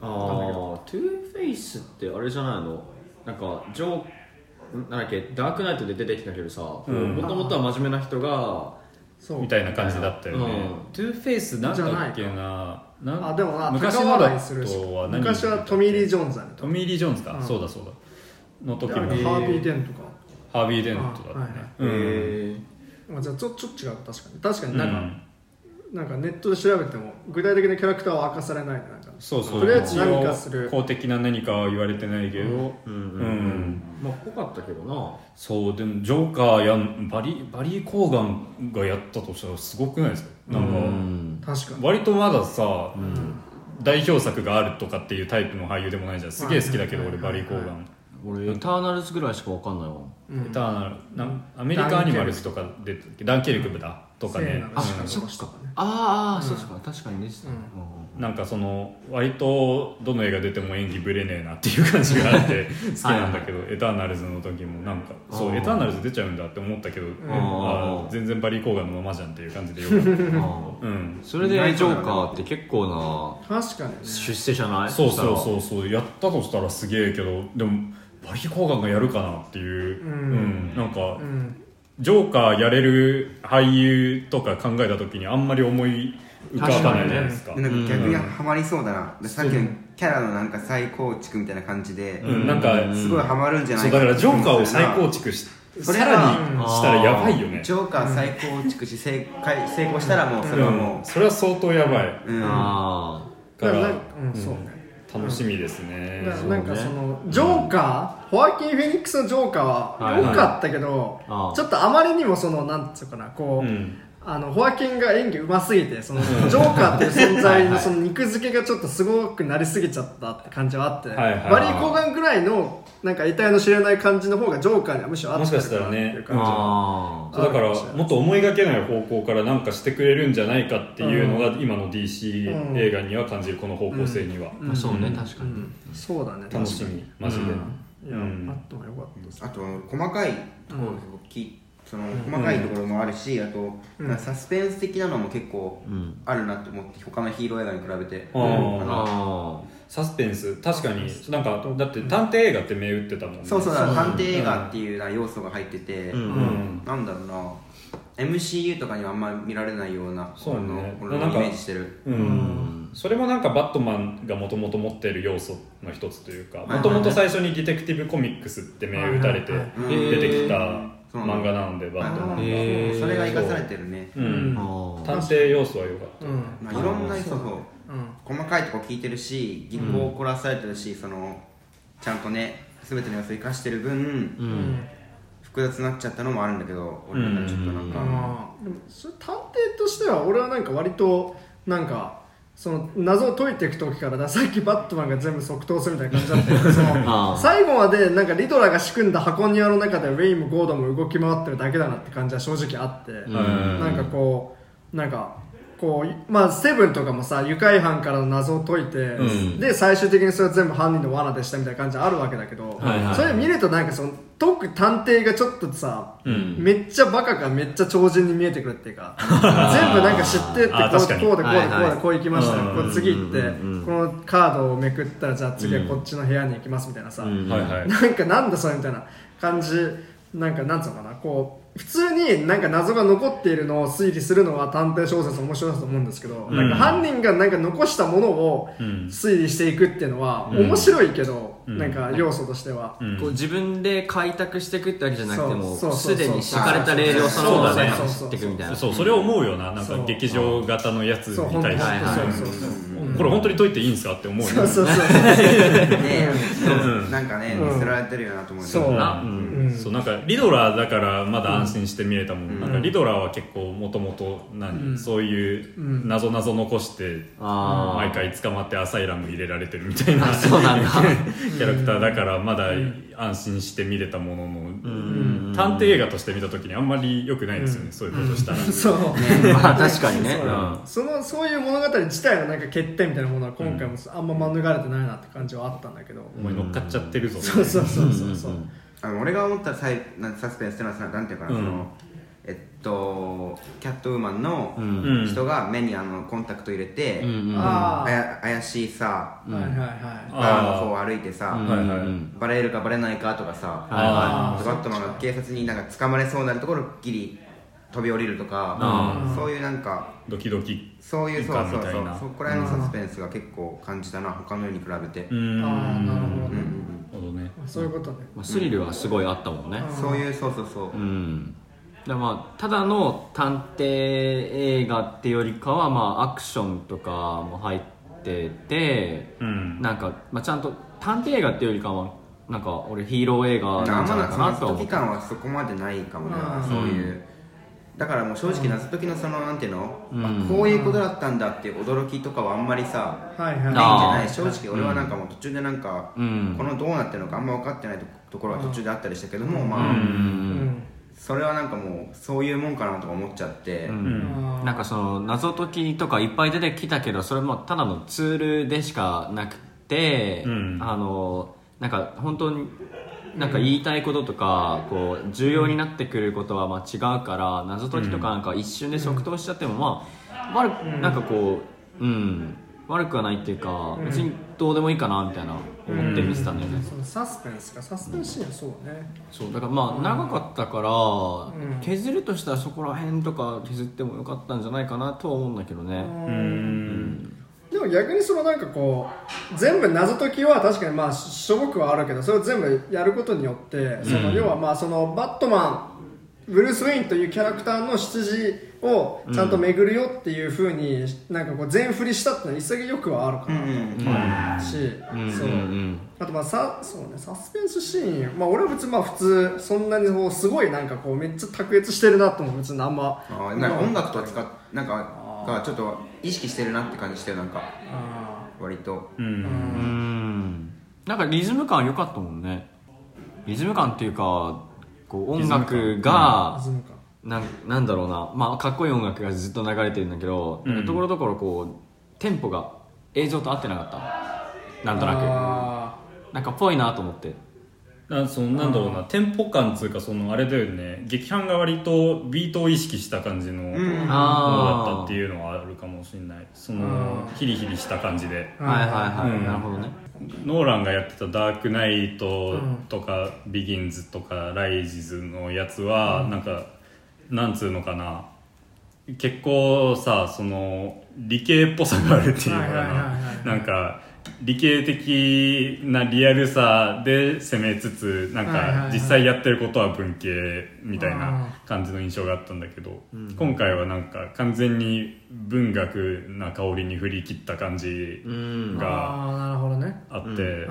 ああトゥーフェイスってあれじゃないの？なんかジョーなんだっけ？ダークナイトで出てきたけどさもん。ともとは真面目な人がそう。みたいな感じだったよね、うん。トゥーフェイスなんだっけな？なあでもな昔高のだと笑いするし。は何昔はトミー・リー・ジョーンズだねトミー・リー・ジョーンズか、うん。そうだそうだ。の時であもれハービー・デンとかハービー・デントだったね、あはいうん。へまあじゃあちょちょっと違う確かに。確かになんか、うん。なんかネットで調べても具体的なキャラクターは明かされないねなんか。そうそう。とりあえず何かする。公的な何かは言われてないけど、うん。うん。うんまあぽかったけどな。そうでもジョーカーやんバリバリー・コーガンがやったとしたらすごくないですか？なんか、うん。確かに。割とまださ、代表作があるとかっていうタイプの俳優でもないじゃん。すげえ好きだけど俺バリー・コーガン、俺エターナルズぐらいしかわかんないわ。うん。エターナル。なんアメリカアニマルズとかでダンケルクブだ。とかね、あうん。そっか。ねああそうか。確かにね。なんかその割とどの映画出ても演技ぶれねえなっていう感じがあって *laughs* 好きなんだけどエターナルズの時もなんかそうエターナルズ出ちゃうんだって思ったけど、あ全然バリー・コーガンのままじゃんっていう感じでよかったうん。それでジョーカーって結構な確かにね。出世じゃない？そうそうそうそう。やったとしたらすげえけどでもバリー・コーガンがやるかなっていう、うん。うん。なんかうん。ジョーカーやれる俳優とか考えた時にあんまり思い浮かばないじゃないですか。ん。か逆にハマりそうだな、でさっきのキャラのなんか再構築みたいな感じで、うん。なんかすごいハマるんじゃなそいうかだからジョーカーを再構築しそれさはらにしたらやばいよね。ジョーカー再構築し成功成功したらもうそれはもう。ん。それは相当やばい。う、うん。あからだからうんそうね楽しみですね。だからなんかそのジョーカー、ホアキン・フェニックスのジョーカーは良かったけど、ちょっとあまりにもそのなんつうかなこう、うんあのホアキンが演技うますぎてそのジョーカーっていう存在のその肉付けがちょっとすごくなりすぎちゃったって感じはあって、はいはいバリー・コーガンぐらいのなんか得体の知れない感じの方がジョーカーにはむしろ合ってるかなっていう感じはあそうだからもっと思いがけない方向からなんかしてくれるんじゃないかっていうのが今の DC 映画には感じるこの方向性には。あそうね確かに。そうだね。楽しみ。マジで。いや、うん。あってもよかったです。あと細かいところをきその細かいところもあるし、あと、なんかサスペンス的なのも結構ん。あるなって思って他のヒーロー映画に比べて、あー。あのあサスペンス。確かに。なんかだって探偵映画って銘打ってたもんね。そうそうだから探偵映画っていうな要素が入ってて、うん。うん。なんだろうな。MCU とかにはあんまり見られないようなそうね。俺の俺のイメージしてる。うん。それもなんかバットマンがもともと持っている要素の一つというかいもともと最初にディテクティブコミックスって銘打たれてはいはいはい。出てきた漫画なのでバットマンがそれが生かされてるね、うん。あ探偵要素は良かった。うん。まあ、いろんなそう細かいとこ聞いてるし銀行を凝らされてるし、そのちゃんとね全ての要素を生かしてる分、うん。複雑になっちゃったのもあるんだけど俺なんかちょっとなんか、でもそれ探偵としては俺はなんか割となんかその謎を解いていく時からだ。さっきバットマンが全部即答するみたいな感じだったけどそあのー最後までなんかリドラが仕組んだ箱庭の中でウェイもゴードも動き回ってるだけだなって感じは正直あって、ん。なんかこうなんかこうまあセブンとかもさ愉快犯からの謎を解いて、うん。で最終的にそれは全部犯人の罠でしたみたいな感じあるわけだけど、はいはいそれ見るとなんかその解く探偵がちょっとさ、うん。めっちゃバカかめっちゃ超人に見えてくるっていうか *laughs* 全部なんか知ってってこうあー確かに。こうでこうでこうはいはい。でこう行きましたこう次行って、うんうんこのカードをめくったらじゃあ次はこっちの部屋に行きますみたいなさ、うんはいはいなんかなんだそれみたいな感じなんかなんつうのかなこう普通になんか謎が残っているのを推理するのは探偵小説面白いと思うんですけど、ん。なんか犯人がなんか残したものをうん。推理していくっていうのはうん面白いけど、うん。なんか要素としては、うん。こう自分で開拓していくってわけじゃなくてもすでに敷かれたレールをそのまま走っていくみたいな。そうそれを思うよな。なんか劇場型のやつに対して。はいはいそうそうそうこれ本当に解いていいんですかって思うよ。そうそうそうねうん。なんかねうん見せられてるよなと思うよそう。な。うそうなんかリドラーだからまだ安心して見れたもん、うん。なんかリドラーは結構もともとそういううん。謎謎残して毎回捕まってアサイラム入れられてるみたいな。そうなんだ *laughs* キャラクターだからまだ安心して見れたものの、ん。探偵映画として見た時にあんまり良くないですよね、そういうことしたら、そう。まあ確かにね。そう。うん。そのそういう物語自体のなんか欠点みたいなものは今回もあんま免れてないなって感じはあったんだけど、お前乗っかっちゃってるぞ、そうそうそうそうそう、あの俺が思ったサイなん。サスペンスってのはさなん。ていうかな、うん。そのえっとキャットウーマンのうん。うん人が目にあのコンタクト入れて、うんうんああや怪しいさあ、はいはいはい。バーの方を歩いてさ、うん。はいはいうん。バレるかバレないかとかさ、あバットマンが警察になんか捕まれそうになるところギリ飛び降りるとかあそういうなんかドキドキ。そういうそうそうそうそこら辺のサスペンスが結構感じたな他のように比べて。ああなるほどうんね、なるほどねそういうことね。まあスリルはすごいあったもんね。そういうそうそうそう、うんでまあただの探偵映画ってよりかはまあアクションとかも入っててうん。なんか、まあ、ちゃんと探偵映画っていうよりかはなんか俺ヒーロー映画あなんんじゃないかなとは思って。解き感はそこまでないかもね、うん。そういう。だからもう正直謎解きのそのなんていうの、うん。あこういうことだったんだっていう驚きとかはあんまりさはいはい。ないんじあゃない？ー。正直俺はなんかもう途中でなんか、うん。このどうなってるのかあんま分かってないとところは途中であったりしたけども、まあ、うん。うんそれはなんかもうそういうもんかなとか思っちゃって、うん。なんかその謎解きとかいっぱい出てきたけどそれもただのツールでしかなくて、うん。あのなんか本当になんか言いたいこととかこう重要になってくることはまあ違うから謎解きとかなんか一瞬で即答しちゃってもまあ、まあ、なんかこううん悪くはないっていうか、別にどうでもいいかなみたいな思って見てたんだよね、そのサスペンスかサスペンスシーンそうね。そうだからまあ長かったから、ん。削るとしたらそこら辺とか削ってもよかったんじゃないかなとは思うんだけどね、うん。でも逆にそのなんかこう全部謎解きは確かにまあしょぼくはあるけどそれを全部やることによってその要はまあそのバットマンブルース・ウェインというキャラクターの出自をちゃんと巡るよっていうふうになんかこう全振りしたってのは潔くはあるかなと。思うしそううん。あとまあさそうねサスペンスシーン。まあ俺は別にまあ普通そんなにこうすごいなんかこうめっちゃ卓越してるなとも別にあんま。あーなんか音楽とか使っなんかがちょっと意識してるなって感じしてるなんか。あ割と。うん。うん。なんかリズム感良かったもんね。リズム感っていうかこう音楽ーがリズム感なんなんだろうな、まあ、かっこいい音楽がずっと流れてるんだけど、うん。ところどころこうテンポが映像と合ってなかった。なんとなあくなんかぽいなと思って。なそのなんだろうな。テンポ感つうかそのあれだよね。劇伴が割とビートを意識した感じのものだったっていうのはあるかもしれない。そのヒリヒリした感じで。ーはいはいはい、うん。なるほどね。ノーランがやってた「ダークナイト」とか「ビギンズ」とか「ライジズ」のやつはなんかなんつうのかな。結構さその理系っぽさがあるっていうのかな。なんか理系的なリアルさで攻めつつなんか実際やってることは文系みたいな感じの印象があったんだけど今回はなんか完全に文学な香りに振り切った感じうん。があって、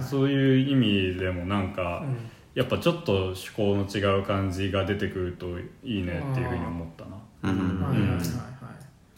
そういう意味でもなんか、うんやっぱちょっと趣向の違う感じが出てくるといいねっていうふうに思ったな。うん。はいはいはいはい。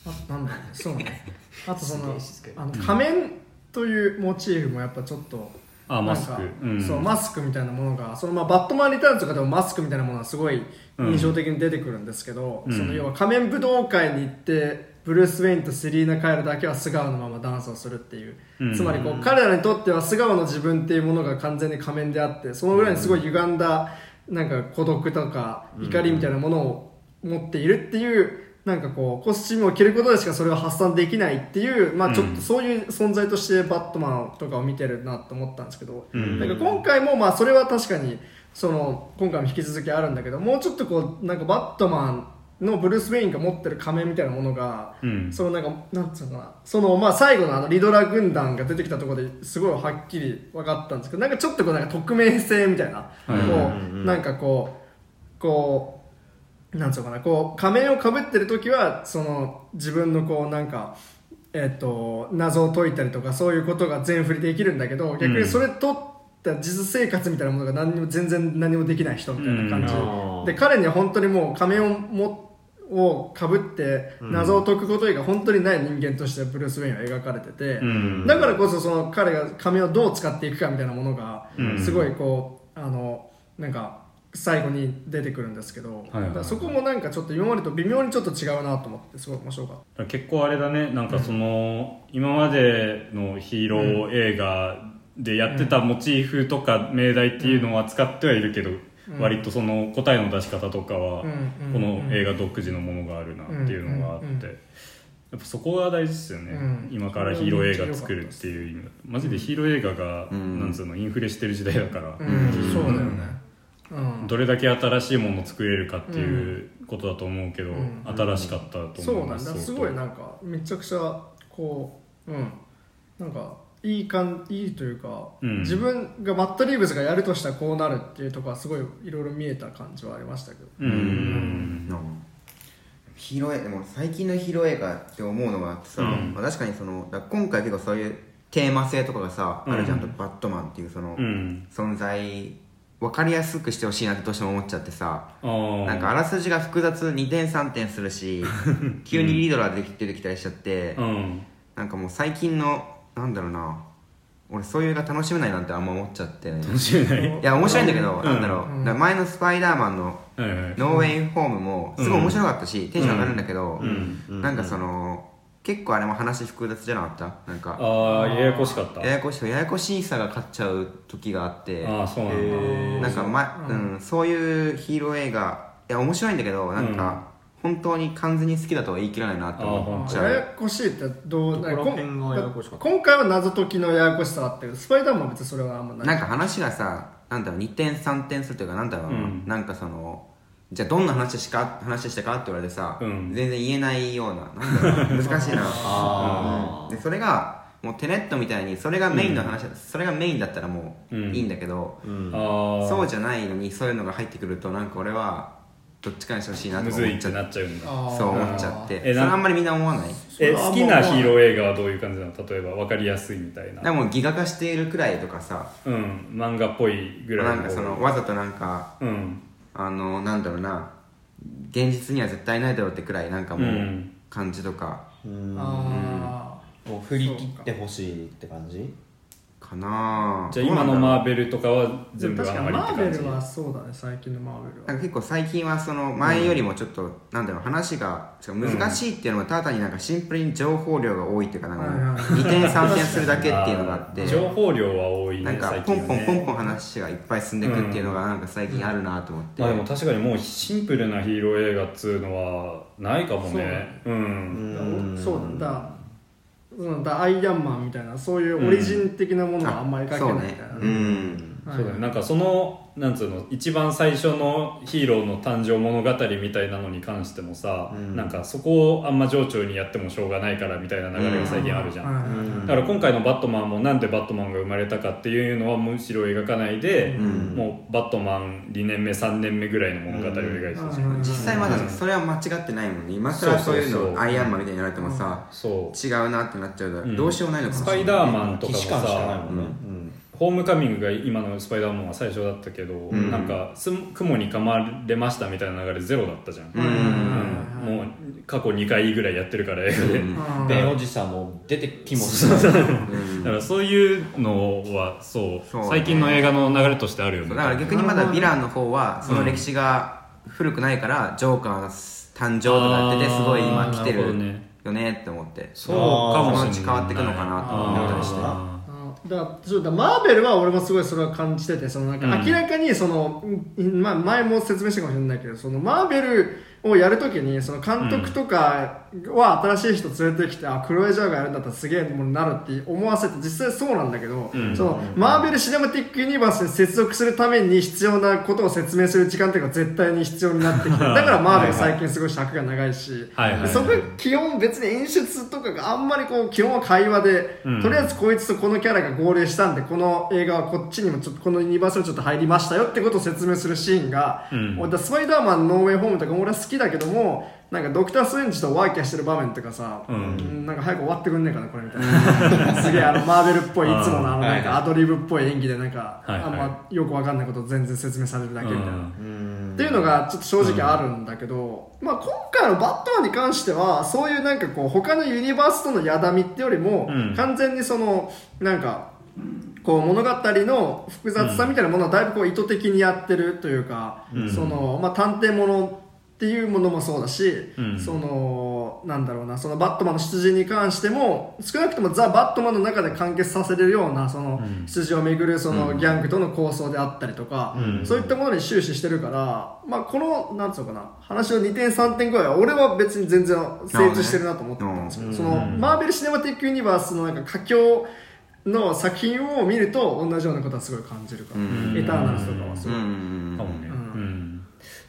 あなんだろうねそうね。あとそのあの仮面というモチーフもやっぱちょっとあマスク。うん。そうマスクみたいなものがそのまあバットマンリターンズとかでもマスクみたいなものはすごい印象的に出てくるんですけど、うん。その要は仮面武道会に行ってブルース・ウェインとセリーナ・カエルだけは素顔のままダンスをするっていう、うん。つまりこう彼らにとっては素顔の自分っていうものが完全に仮面であってその裏にすごい歪んだなんか孤独とか怒りみたいなものを持っているっていうなんかこうコスチュームを着ることでしかそれを発散できないっていう、まあ、ちょっとそういう存在としてバットマンとかを見てるなと思ったんですけど、うん。なんか今回もまあそれは確かにその今回も引き続きあるんだけどもうちょっとこうなんかバットマンのブルース・ウェインが持ってる仮面みたいなものが、うん。そのなんかなんつうのかな。そのまあ最後のあのリドラ軍団が出てきたところですごいはっきり分かったんですけどなんかちょっとこうなんか匿名性みたいな、はいこうなんかこうこうなんつうのかな。こう仮面をかぶってる時はその自分のこうなんかえっと謎を解いたりとかそういうことが全振りできるんだけど逆にそれとった実生活みたいなものが何にも全然何もできない人みたいな感じ、うん。で彼には本当にもう仮面をもをかぶって謎を解くこと以外本当にない人間としてブルース・ウェインは描かれてて、うん。だからこそその彼が仮面をどう使っていくかみたいなものがうん。すごいこうあのなんか最後に出てくるんですけど、はいはい。そこもなんかちょっと今までと微妙にちょっと違うなと思ってすごい面白かっ結構あれだねなんかその、今までのヒーロー映画でやってたモチーフとか命題っていうのは使ってはいるけど、割とその答えの出し方とかは、この映画独自のものがあるなっていうのがあって、やっぱそこが大事ですよね、うん。今からヒーロー映画作るっていう意味。だとマジでヒーロー映画が、ん。なんつうのインフレしてる時代だから、た、うん。そうだよね、うん、どれだけ新しいものを作れるかっていうことだと思うけど、ん。新しかったと思うそうなんすごいなんかめちゃくちゃこううん。なんかいい感いいというか、うん。自分がマット・リーブスがやるとしたらこうなるっていうところはすごいいろいろ見えた感じはありましたけど。うん。うん。ヒーローでも最近のヒーロー映画って思うのがあってさ、うん。まあ、確かにその今回結構そういうテーマ性とかがさ、うん。あるじゃんとバットマンっていうその、うん。存在分かりやすくしてほしいなってどうしても思っちゃってさなんかあらすじが複雑2点3点するし *laughs* 急にリードラー出てき出てきたりしちゃって、うん。なんかもう最近のなんだろうな。俺そういう映画楽しめないなんてあんま思っちゃって。楽しめない？いや面白いんだけど、なんだろう、うん。だから前のスパイダーマンのノーウェイホームもすごい面白かったし、テンション上がるんだけど、うん。なんかその結構あれも話複雑じゃなかった？なんかああややこしかった。ややこしいややこしさが勝っちゃう時があって。ああそうなんだ。なんか、まうんそういうヒーロー映画いや面白いんだけどなんか、本当に完全に好きだとは言い切らないなって思っちゃややうこしいってどうどこら辺がややこしかった今回は謎解きのややこしさがあったけどスパイダーマンは別にそれはあんまない。なんか話がさなんだろう2点3点するというかなんだろうな、うんなんかそのじゃあどんな話しか話したかって言われてさ、うん。全然言えないようななんだろう難しいな。あでそれがもうテネットみたいにそれがメインの話だ、それがメインだったらもううんいいんだけど、そうじゃないのにそういうのが入ってくるとなんか俺はどっちかにしてほしいなとむずいって。思っちゃってなっちゃうんだ。そう思っちゃって。えなんあんまりみんな思わない？え好きなヒーロー映画はどういう感じなの？例えば分かりやすいみたいな。でもギガ化しているくらいとかさ。うん漫画っぽいぐらいなんかそのわざとなんかうん。あのなんだろうな。現実には絶対ないだろうってくらいなんかもううん。感じとか。うん。あもう振り切ってほしいって感じ？かなじゃあ今のマーベベルとかはー全部あん確かにマまりって感じ？ーベルはそうだね最近のマーベルは。なんか結構最近はその前よりもちょっと、なんだろう話が難しいっていうのがただになんかシンプルに情報量が多いっていうかなんはいはいか2点3点するだけっていうのがあってー情報量は多いねなんか最ポンポンポンポン話がいっぱい進んでいくっていうのがなんか最近あるなと思って、まあでも確かにもうシンプルなヒーロー映画っつうのはないかもね。うん。うん。そうなんだうんだアイアンマンみたいなそういうオリジン的なものはあんまり描けないみたいなね。うん。そうだね。なんかそのなんつうの一番最初のヒーローの誕生物語みたいなのに関してもさ、うん。なんかそこをあんま情緒にやってもしょうがないからみたいな流れが最近あるじゃん、はいはいはい。だから今回のバットマンもなんでバットマンが生まれたかっていうのはむしろ描かないで、ん。もうバットマン2年目3年目ぐらいの物語を描いてたじゃん、うん。実際まだそれは間違ってないもんね。今更そういうそう。そうそうのアイアンマンみたいに言われてもさ、そう。違うなってなっちゃうとうん。どうしようもないのかもしスパイれないダーマンとかも既視感しかないさもんねホームカミングが今のスパイダーマンは最初だったけど、ん。なんかす雲に噛まれましたみたいな流れゼロだったじゃん、うん。うん。もう過去2回ぐらいやってるから映画で、うん。ベンおじさんも出てきもしない。だからそういうのはそうそうね。最近の映画の流れとしてあるよね。だから逆にまだヴィランの方はその歴史が古くないからジョーカーが誕生とかやっててすごい今来てるよねって思って。そうかもしれない。そのうち変わっていくのかなと思ったりしてだそうだマーベルは俺もすごいそれは感じててそのなんかうん。明らかにその、うんまあ、前も説明したかもしれないけどそのマーベルをやるときにその監督とかは新しい人連れてきて、あクロエ・ジャーがやるんだったらすげえものになるって思わせて実際そうなんだけど、うん。そのマーベル・シネマティック・ユニバースに接続するために必要なことを説明する時間っていうのが絶対に必要になってきて *laughs* だからマーベル最近すごい尺が長いし、はいはいはい。そこ基本別に演出とかがあんまりこう基本は会話で、うん。とりあえずこいつとこのキャラが合流したんでこの映画はこっちにもちょっとこのユニバースにちょっと入りましたよってことを説明するシーンが、うん。スパイダーマンノーウェイホームとかも俺は好きだけどもなんかドクター・ストレンジとワーキャーしてる場面とかさ、うん。うんなんか早く終わってくんねえかなこれみたいな。すげえあのマーベルっぽいいつものあのなんかアドリブっぽい演技でなんか、はいはい。あんまよくわかんないことを全然説明されるだけみたいな。うん。っていうのがちょっと正直あるんだけど、まあ、今回のバットマンに関してはそういうなんかこう他のユニバースとのやだみってよりも、うん。完全にそのなんかこう物語の複雑さみたいなものをだいぶこう意図的にやってるというか、うん。そのまあ、探偵ものっていうものもそうだし、うん。そのなんだろうなそのバットマンの出自に関しても少なくともザ・バットマンの中で完結させれるようなそのうん。出自をめぐるそのギャングとの構想であったりとか、うん。そういったものに終始してるから、まあ、このなんつうのかな話の2点3点ぐらいは俺は別に全然成立してるなと思ってたんですけど、そのマーベル・シネマティック・ユニバースのなんか佳境の作品を見ると同じようなことはすごい感じるから、うん。エターナルズとかはすう。ごい、ん。かもね、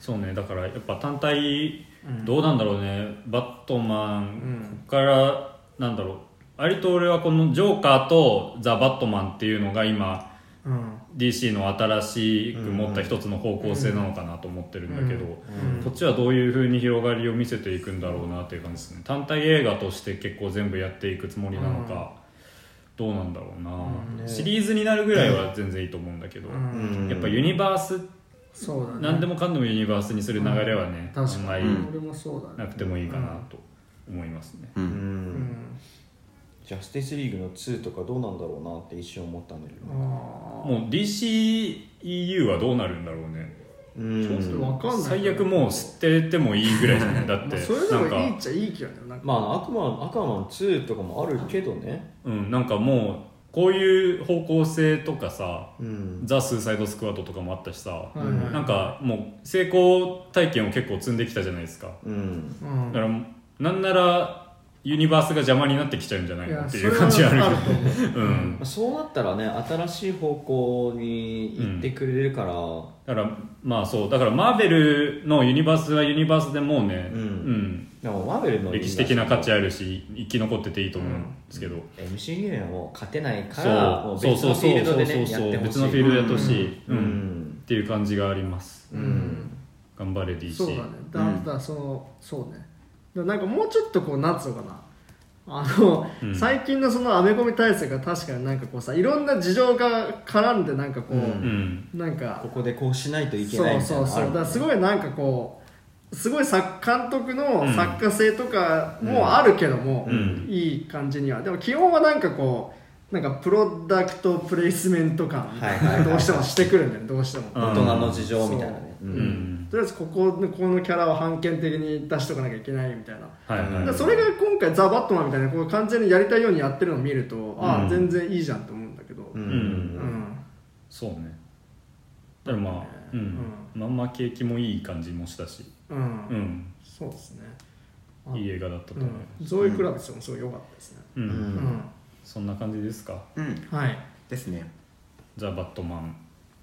そうねだからやっぱ単体どうなんだろうね、バットマン、ん。ここからなんだろう割と俺はこのジョーカーとザ・バットマンっていうのが今うん。DC の新しく持った一つの方向性なのかなと思ってるんだけど、こっちはどういう風に広がりを見せていくんだろうなっていう感じですね。単体映画として結構全部やっていくつもりなのか、どうなんだろうな、ね。シリーズになるぐらいは全然いいと思うんだけど、うん。やっぱユニバースそうだね。何でもかんでもユニバースにする流れはね、確かに、あんまり俺もそうだね。なくてもいいかなと思いますね、ううん。うん。ジャスティスリーグの2とかどうなんだろうなって一瞬思ったんだけどもう DCEU はどうなるんだろうね。うん。ちょっとわかんない。最悪もう捨ててもいいぐらいじゃないだって。*laughs* まあそれでなんか。もいいっちゃいいまあ悪魔悪魔マン2とかもあるけどね。うんなんかもうこういう方向性とかさ、うん。ザ・スーサイド・スクワットとかもあったしさ、はいはい。なんかもう成功体験を結構積んできたじゃないですか。うん。うん。だからなんならユニバースが邪魔になってきちゃうんじゃないいやのっていう感じはあるけど。う。ん。まあそうなったらね新しい方向に行ってくれるから、だからまあそう。だからマーベルのユニバースはユニバースでもうね、うん。うんでもマーベルの歴史的な価値あるるし生き残ってていいと思うんですけど、MCU にはもう勝てないからもう。そう別のフそうそうそうィールドでねそう。やってほしい。別のフィールドやってほしい、ううん。んっていう感じがあります。うん。頑張れ DC そうだね。だだからそのそうね。なんかもうちょっとこうなんつうのかな。あの、うん。最近のそのアメコミ体制が確かになんかこうさいろんな事情が絡んでなんかこう、うん。うん。なんかここでこうしないといけないそうそうそう。だすごいなんかこうすごい作監督のうん。作家性とかもあるけども、うん。いい感じには。でも基本はなんかこうなんかプロダクトプレイスメント感どうしてもしてくるんだよねどうしても、うん。大人の事情みたいなね。とりあえずここのこのキャラを判権的に出しとかなきゃいけないみたいな。それが今回ザ・バットマンみたいなこう完全にやりたいようにやってるのを見ると、ああうん。全然いいじゃんと思うんだけど、うん。そうね。だからまあ、うん。まんま景気もいい感じもしたしうん。うん。そうですね。あいい映画だったとう思います、ん、ゾーイ・クラビスもすごい良かったですね、うん。うん。うんそんな感じですか？うん。はい。ですね。ザ・バットマン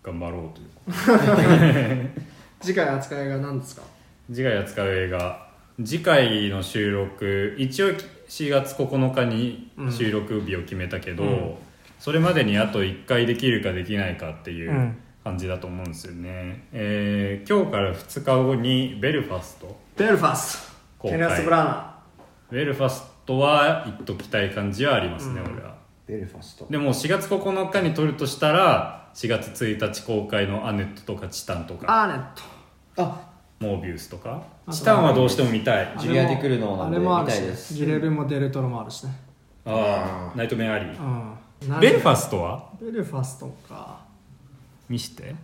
頑張ろうという *laughs* 次回扱いが何ですか？次回扱う映画次回の収録一応4月9日に収録日を決めたけど、うん。それまでにあと1回できるかできないかっていううん感じだと思うんですよね、えー今日から2日後にベルファスト。ベルファスト。公開。ケネス・ブラナ。ベルファストは言っときたい感じはありますね、俺は。ベルファスト。でも4月9日に撮るとしたら4月1日公開のアネットとかチタンとか。アーネット。あ。モービウスとか。チタンはどうしても見たい。ジュリアディクルノーなんであれもあるし見たいです。ギレルモ・デルトロもあるしね。ああナイトメアリー。うん。ベルファストは？ベルファストか見して。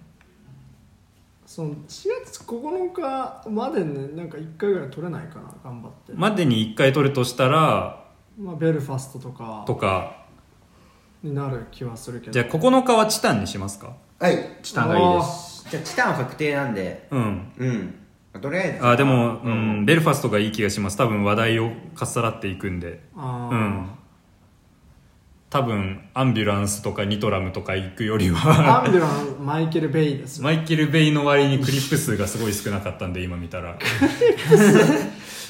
その4月9日までねなんか1回ぐらい取れないかな頑張って、までに1回撮るとしたらまあ、ベルファストとかとか。になる気はするけど。じゃあ9日はチタンにしますか？はい。チタンがいいです。じゃあチタンは確定なんで。うん。うん。とりあえず。あでも、うん、ベルファストがいい気がします。多分話題をかっさらっていくんで。うん多分アンビュランスとかニトラムとか行くよりはアンビュランマイケル・ベイですよマイケル・ベイの割にクリップ数がすごい少なかったんで今見たら。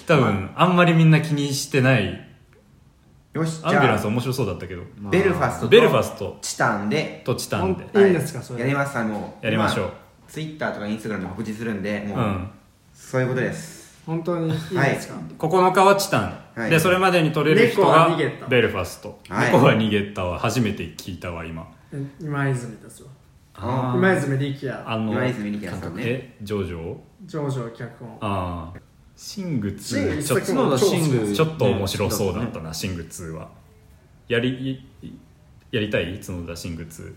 多分あ。んまりみんな気にしてないよしじアンビュランス面白そうだったけど。ベルファストとベルファスト。チタンで。とチタンで。いいんですかそれ。やります。あのやりましょう。ツイッターとかインスタグラムで告知するんでもう、うん。そういうことです。本当にいいですか、9日はチタン、はい。でそれまでに取れる人がベルファスト、はい。猫は逃げたは初めて聞いたわ今。え今泉ですよあ今泉力也あの今泉力也さんね。えジョジョ上場脚本。ああシング2シング一ちょっとちょっと面白そうだったな、シング2は。やりやりたい？角田シング2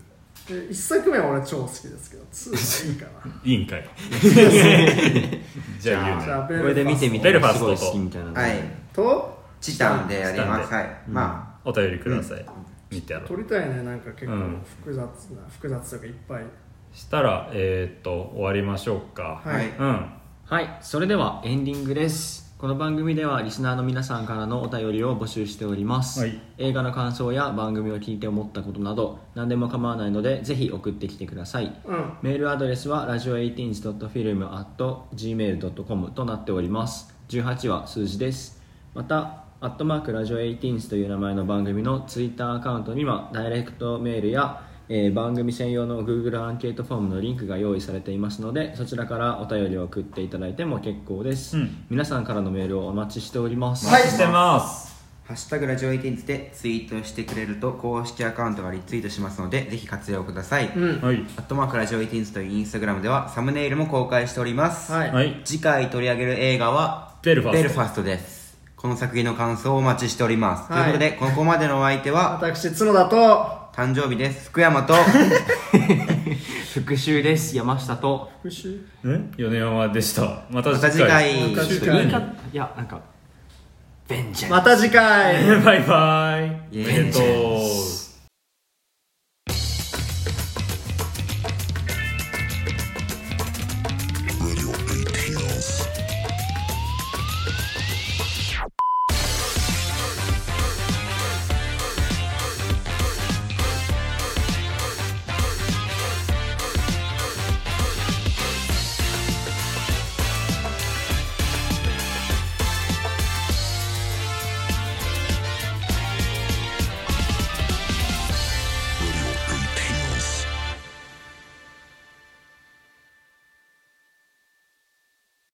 で一作目は俺超好きですけど2はいいかな。*laughs* いいんかい。*laughs* じゃあこれで見てみベルファストと。はいとチタンでやります。はい、まお便りください、見てやろう。撮りたいね。なんか結構うん複雑な、複雑とかいっぱい。したらえー、っと終わりましょうか。あはい。うん。はい。それではエンディングです。この番組ではリスナーの皆さんからのお便りを募集しております、はい。映画の感想や番組を聞いて思ったことなど何でも構わないのでぜひ送ってきてください。うん。メールアドレスは radio18.film.gmail.com となっております。18は数字ですまたアットマークラジオ18という名前の番組のツイッターアカウントにはダイレクトメールや、えー番組専用の Google アンケートフォームのリンクが用意されていますのでそちらからお便りを送っていただいても結構です、うん。皆さんからのメールをお待ちしております、はいしてます。ハッシュタグラジオ18でツイートしてくれると公式アカウントがリツイートしますのでぜひ活用ください、うん。はい。アットマークラジオ18というインスタグラムではサムネイルも公開しております、はい、はい。次回取り上げる映画はベルファスト。ベルファストですこの作品の感想をお待ちしております、はい。ということでここまでのお相手は私角田と誕生日です。福山と *laughs* 復習です。山下と。復習ん米山でした。またまた次回。また次回。言い方いやなんかベンジャーまた次回。*laughs* バイバイ。イエーイ。と